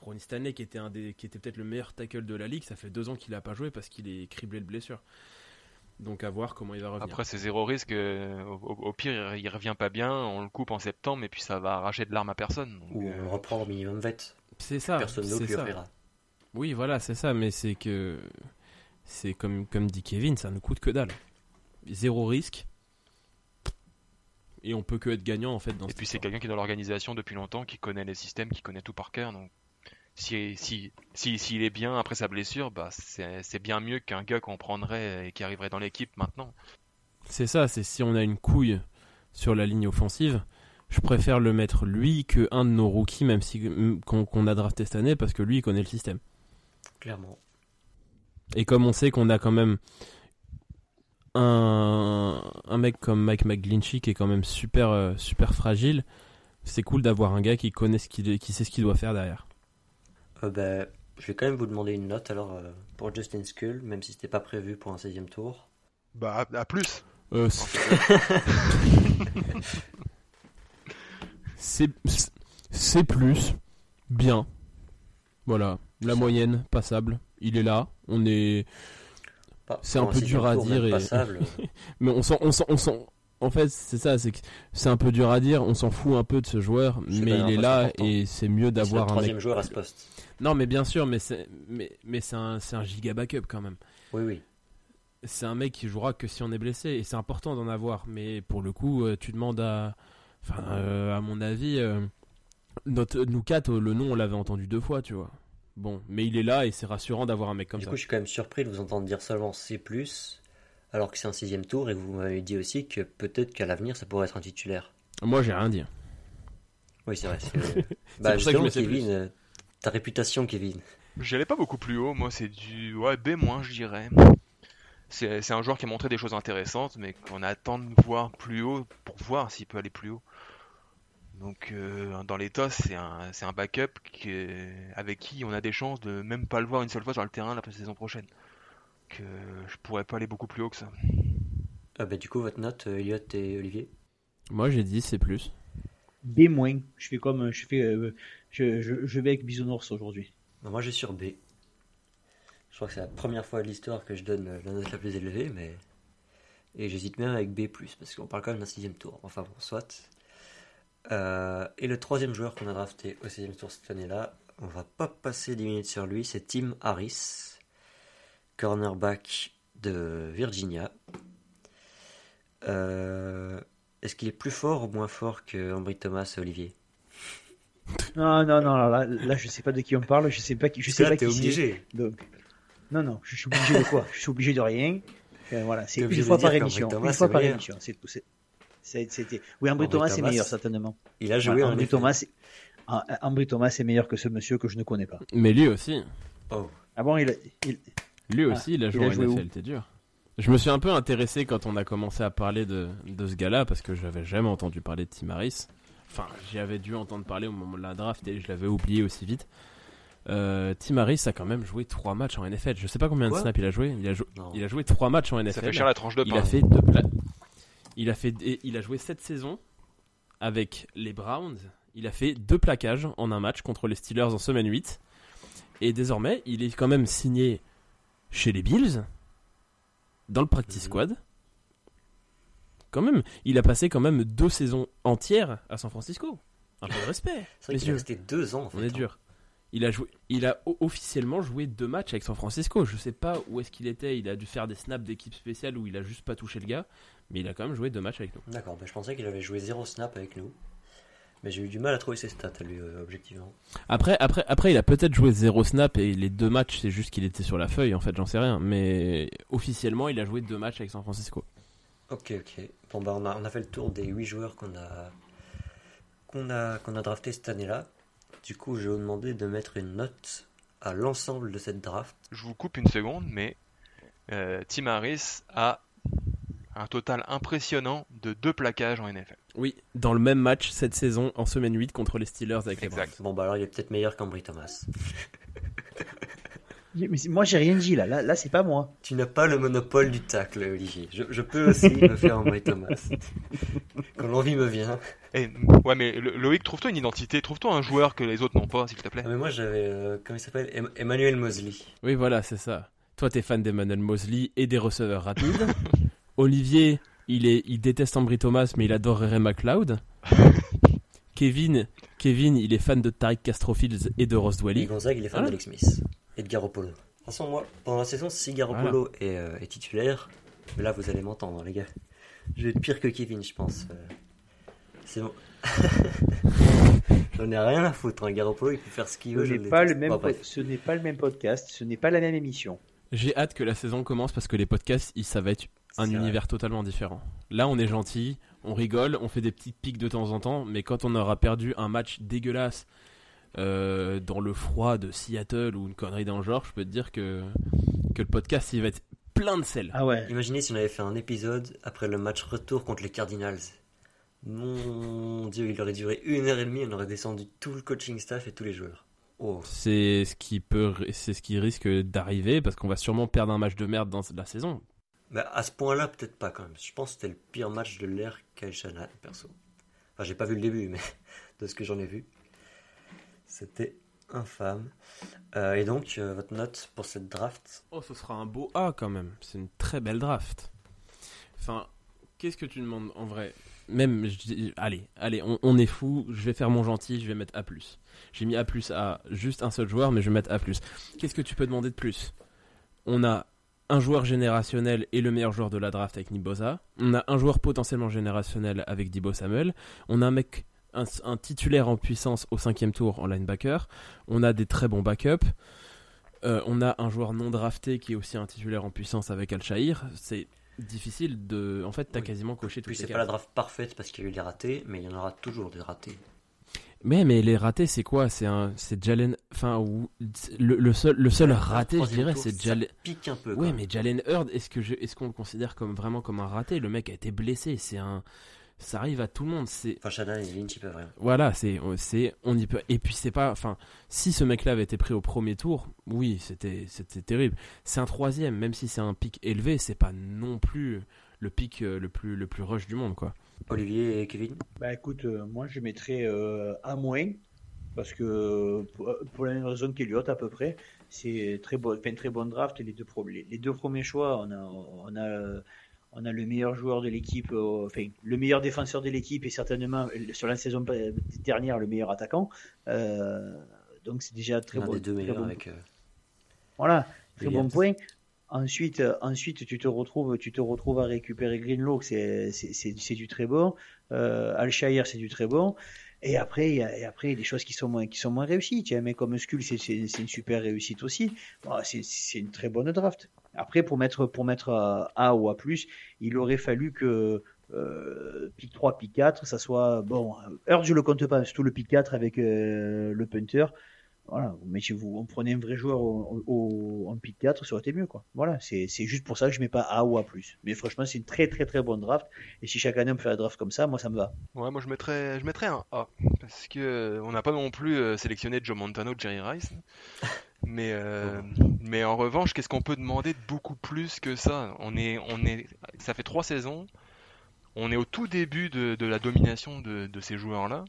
Ronnie Stanley qui était, un des, qui était peut-être le meilleur tackle de la ligue, ça fait deux ans qu'il n'a pas joué parce qu'il est criblé de blessures. Donc à voir comment il va revenir. Après c'est zéro risque, euh, au, pire il revient pas bien, on le coupe en septembre et puis ça va arracher de l'arme à personne. Ou on reprend au minimum vet. C'est ça. Personne d'autre lui offrira. Oui voilà c'est ça, mais c'est que c'est comme, comme dit Kevin, ça ne coûte que dalle. Zéro risque, et on peut que être gagnant en fait dans Et puis c'est quelqu'un qui est dans l'organisation depuis longtemps, qui connaît les systèmes, qui connaît tout par cœur. Donc si si s'il si, est bien après sa blessure, bah c'est bien mieux qu'un gars qu'on prendrait et qui arriverait dans l'équipe maintenant. C'est ça, c'est si on a une couille sur la ligne offensive, je préfère le mettre lui que un de nos rookies, même si qu'on a drafté cette année, parce que lui il connaît le système. Clairement. Et comme on sait qu'on a quand même un, un mec comme Mike McGlinchey qui est quand même super, euh, super fragile, c'est cool d'avoir un gars qui connaît ce qu'il, qui sait ce qu'il doit faire derrière. Euh, ben, je vais quand même vous demander une note alors euh, pour Justin Skull, même si c'était pas prévu pour un 16 tour. Bah, à, plus. c'est, c'est plus bien. Voilà, la moyenne passable. Il est là. On est c'est un peu dur à dire. mais on s'en, on on s'en, en fait, c'est ça, c'est c'est un peu dur à dire. On s'en fout un peu de ce joueur, mais il est là et c'est mieux d'avoir un troisième joueur à ce poste. Non, mais bien sûr, mais c'est, mais, mais c'est un, c'est un giga backup quand même. Oui, oui. C'est un mec qui jouera que si on est blessé et c'est important d'en avoir. Mais pour le coup, euh, tu demandes à, enfin, euh, à mon avis, euh, notre, nous quatre, le nom on l'avait entendu deux fois, tu vois. Bon, mais il est là et c'est rassurant d'avoir un mec comme ça. Du coup, je suis quand même surpris de vous entendre dire seulement C, alors que c'est un sixième tour et vous m'avez dit aussi que peut-être qu'à l'avenir ça pourrait être un titulaire. Moi, j'ai rien dit. Oui, c'est vrai. C'est bah, pour ça que je Kevin, euh, ta réputation, Kevin. J'allais pas beaucoup plus haut, moi c'est du ouais, B-, je dirais. C'est un joueur qui a montré des choses intéressantes, mais qu'on attend de voir plus haut pour voir s'il peut aller plus haut. Donc euh, dans l'état, c'est un, un backup qui avec qui on a des chances de même pas le voir une seule fois sur le terrain la saison prochaine. Que je pourrais pas aller beaucoup plus haut que ça. Ah bah du coup votre note, euh, Elliot et Olivier? Moi j'ai dit c'est plus. B moins. Je fais comme je fais, euh, je, je, vais avec Bisounours aujourd'hui. Bah, moi je suis sur B. Je crois que c'est la première fois de l'histoire que je donne la note la plus élevée, mais et j'hésite même avec B+, parce qu'on parle quand même d'un sixième tour. Enfin bon, soit. Euh, et le troisième joueur qu'on a drafté au sixième tour cette année-là, on va pas passer 10 minutes sur lui, c'est Tim Harris, cornerback de Virginia. Euh, Est-ce qu'il est plus fort ou moins fort que Ambry Thomas et Olivier? Non, non, non, là, là, je sais pas de qui on parle, je sais pas qui, je sais là, pas qui obligé. Donc, non, non, je suis obligé de quoi? Je suis obligé de rien. Euh, voilà, c'est une fois par émission. Une fois par meilleur. émission, c'est tout. C'était. Oui, Ambry Ambry Thomas est Thomas, meilleur certainement. Il a joué Ouais, en Ambry NFL. Thomas, est- Ah, Ambry Thomas est meilleur que ce monsieur que je ne connais pas. Mais lui aussi. Oh. Ah bon, il, a- il- Lui Ah, aussi, il a il joué a en joué où NFL, t'es dur. Je me suis un peu intéressé quand on a commencé à parler de, de ce gars-là parce que j'avais jamais entendu parler de Tim Harris. Enfin, j'y avais dû entendre parler au moment de la draft et je l'avais oublié aussi vite. Euh, Tim Harris a quand même joué 3 matchs en NFL. Je sais pas combien de snaps il a joué. Il a, jou- Non. il a joué 3 matchs en Ça NFL. fait cher la tranche de il pain. a fait deux pla- il a fait il a joué cette saison avec les Browns. Il a fait deux plaquages en un match contre les Steelers en semaine 8. Et désormais, il est quand même signé chez les Bills dans le practice Mhm. squad. Quand même, il a passé quand même deux saisons entières à San Francisco. Un peu de respect. C'est vrai qu'il est resté deux ans en fait. On est hein. dur. Il a joué, il a officiellement joué deux matchs avec San Francisco. Je sais pas où est-ce qu'il était. Il a dû faire des snaps d'équipe spéciale où il a juste pas touché le gars, mais il a quand même joué deux matchs avec nous. D'accord, bah, je pensais qu'il avait joué zéro snap avec nous. Mais j'ai eu du mal à trouver ses stats à lui, euh, objectivement. Après, après, après, il a peut-être joué zéro snap et les deux matchs, c'est juste qu'il était sur la feuille. En fait, j'en sais rien. Mais officiellement, il a joué deux matchs avec San Francisco. Ok, ok. Bon, bah, on a, on a fait le tour des 8 joueurs qu'on a, qu'on a, qu'on a drafté cette année-là. Du coup, je vais vous demander de mettre une note à l'ensemble de cette draft. Je vous coupe une seconde, mais euh, Tim Harris a un total impressionnant de deux plaquages en NFL. Oui, dans le même match cette saison en semaine 8 contre les Steelers avec les. Browns. Bon, bah alors, il est peut-être meilleur qu'Ambry Thomas. Moi, j'ai rien dit là. Là, là c'est pas moi. Tu n'as pas le monopole du tacle, Olivier. Je, je peux aussi me faire Ambry Thomas. Quand l'envie me vient. Et, ouais, mais Lo- Loïc, trouve-toi une identité, trouve-toi un joueur que les autres n'ont pas, s'il te plaît. Ah, mais moi, j'avais. euh, comment il s'appelle? Em- Emmanuel Mosley. Oui, voilà, c'est ça. Toi, t'es fan d'Emmanuel Mosley et des receveurs rapides. Olivier, il, est, il déteste Ambry Thomas, mais il adore Ray McLeod. Kevin, Kevin, il est fan de Tariq Castrofields et de Ross Et Dwelly. Gonzague, il est fan Voilà. d'Alex Smith. Et de Garoppolo. De toute façon, moi, pendant la saison, si Garoppolo est, euh, est titulaire, mais là, vous allez m'entendre, les gars. Je vais être pire que Kevin, je pense. Euh, C'est bon. J'en ai rien à foutre. Hein. Garoppolo, il peut faire ce qu'il veut. je n'est pas, le déteste. même Bon, po- bref. ce n'est pas le même podcast, ce n'est pas la même émission. J'ai hâte que la saison commence parce que les podcasts, ils- ça va être un vrai. univers totalement différent. Là, on est gentil, on rigole, on fait des petites piques de temps en temps, mais quand on aura perdu un match dégueulasse euh, dans le froid de Seattle ou une connerie dans le genre, je peux te dire que, que le podcast, il va être plein de sel. Ah ouais. Imaginez si on avait fait un épisode après le match retour contre les Cardinals. Mon dieu, il aurait duré une heure et demie, on aurait descendu tout le coaching staff et tous les joueurs. Oh, C'est ce qui peut, c'est ce qui risque d'arriver parce qu'on va sûrement perdre un match de merde dans la saison. Bah, à ce point-là, peut-être pas quand même. Je pense que c'était le pire match de l'ère Kyle Shanahan, perso. Enfin, j'ai pas vu le début, mais de ce que j'en ai vu, c'était infâme. Euh, et donc, euh, votre note pour cette draft? Oh, ce sera un beau A quand même. C'est une très belle draft. Enfin, qu'est-ce que tu demandes en vrai? Même, allez, allez, on, on est fou. Je vais faire mon gentil. Je vais mettre A+. J'ai mis A+, à juste un seul joueur, mais je vais mettre A+. Qu'est-ce que tu peux demander de plus? On a un joueur générationnel et le meilleur joueur de la draft avec Nibosa. On a un joueur potentiellement générationnel avec Dibo Samuel. On a un mec, un, un titulaire en puissance au cinquième tour en linebacker. On a des très bons backups. Euh, on a un joueur non drafté qui est aussi un titulaire en puissance avec Al-Shahir. C'est difficile de. En fait, t'as Oui. quasiment coché toutes Puis c'est pas la draft parfaite parce qu'il y a eu des ratés, mais il y en aura toujours des ratés. Mais, mais les ratés, c'est quoi? C'est un, c'est Jalen. Enfin, ou- le, le seul, le seul raté, je dirais, c'est Jalen. Pique un peu. Ouais, mais Jalen Hurd, est-ce que je, est-ce qu'on le considère comme vraiment comme un raté? Le mec a été blessé. C'est un, ça arrive à tout le monde. C'est Enfin, Shanahan et Lynch, ils peuvent rien. voilà, c'est, c'est, on y peut. Et puis c'est pas, enfin, si ce mec-là avait été pris au premier tour, oui, c'était, c'était terrible. C'est un troisième, même si c'est un pic élevé, c'est pas non plus le pic euh, le plus, le plus rush du monde, quoi. Olivier et Kevin Bah écoute, euh, moi je mettrais euh, à moins, parce que pour, pour la même raison qu'Eliott à peu près, c'est très bon, enfin, très bonne draft. Les deux, les, les deux premiers choix, on a, on a, on a le meilleur joueur de l'équipe, euh, enfin le meilleur défenseur de l'équipe et certainement sur la saison dernière le meilleur attaquant. donc c'est déjà très bon. deux meilleurs avec. Voilà, très bon point. Ensuite, ensuite, tu te retrouves, tu te retrouves à récupérer Greenlow, c'est du très bon. Euh, Alshire, c'est du très bon. Et après, il y a, et après, des choses qui sont moins, qui sont moins réussies. Tu comme Skull, c'est une super réussite aussi. c'est une très bonne draft. Après, pour mettre, pour mettre A ou A+, il aurait fallu que euh, pick 3, pick 4, ça soit bon. Heard, je le compte pas, surtout le pick 4 avec euh, le punter. Voilà, mais si vous on prenait un vrai joueur au, en pick 4, ça aurait été mieux. Quoi. Voilà, c'est juste pour ça que je mets pas A ou A. Mais franchement, c'est une très très très bonne draft. Et si chaque année on faire la draft comme ça, moi ça me va. Ouais, moi je mettrais, je mettrais un A. Parce que euh, on n'a pas non plus euh, sélectionné Joe Montano, Jerry Rice. Mais, euh, mais en revanche, qu'est-ce qu'on peut demander de beaucoup plus que ça? On est, on est, Ça fait trois saisons. On est au tout début de, de la domination de, de ces joueurs-là.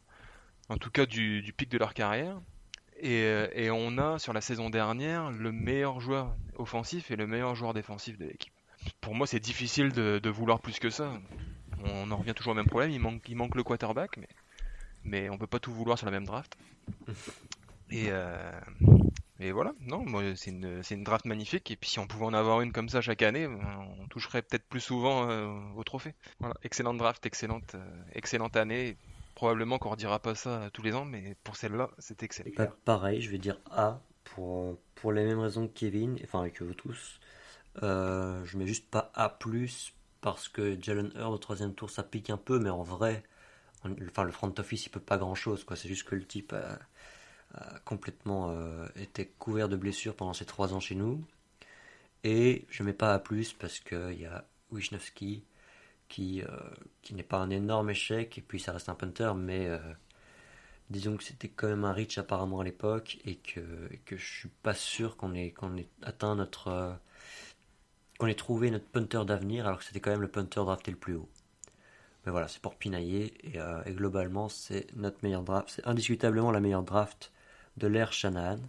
En tout cas, du, du pic de leur carrière. Euh, et, on a sur la saison dernière le meilleur joueur offensif et le meilleur joueur défensif de l'équipe. Pour moi, c'est difficile de, vouloir plus que ça. On en revient toujours au même problème. Il manque, il manque le quarterback, mais, mais on peut pas tout vouloir sur la même draft. Et, euh, et voilà, non, c'est une, une, draft magnifique. Et puis si on pouvait en avoir une comme ça chaque année, on toucherait peut-être plus souvent euh, au trophée. Voilà, excellente draft, excellente, excellente année probablement qu'on redira pas ça tous les ans, mais pour celle-là, c'est excellent. Bah, pareil, je vais dire A pour, pour les mêmes raisons que Kevin, enfin que vous tous. Euh, je mets juste pas A parce que Jalen Hurd au troisième tour ça pique un peu, mais en vrai, enfin le front office il peut pas grand chose, quoi. C'est juste que le type a, complètement euh, été couvert de blessures pendant ces trois ans chez nous. Et je mets pas A parce qu'il y a Wisnowski qui, euh, qui n'est pas un énorme échec, et puis ça reste un punter, mais euh, disons que c'était quand même un reach apparemment à l'époque, et que, et que je suis pas sûr qu'on ait, qu'on ait atteint notre. Euh, qu'on ait trouvé notre punter d'avenir, alors que c'était quand même le punter drafté le plus haut. Mais voilà, c'est pour pinailler, et, globalement, c'est notre meilleure draft, c'est indiscutablement la meilleure draft de l'ère Shanahan.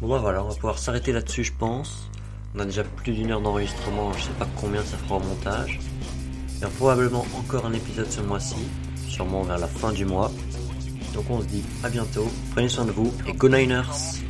Bon bah voilà, on va pouvoir s'arrêter là-dessus, je pense. On a déjà plus d'une heure d'enregistrement, je sais pas combien ça fera au montage. Il y a probablement encore un épisode ce mois-ci, sûrement vers la fin du mois. Donc on se dit à bientôt, prenez soin de vous et go Niners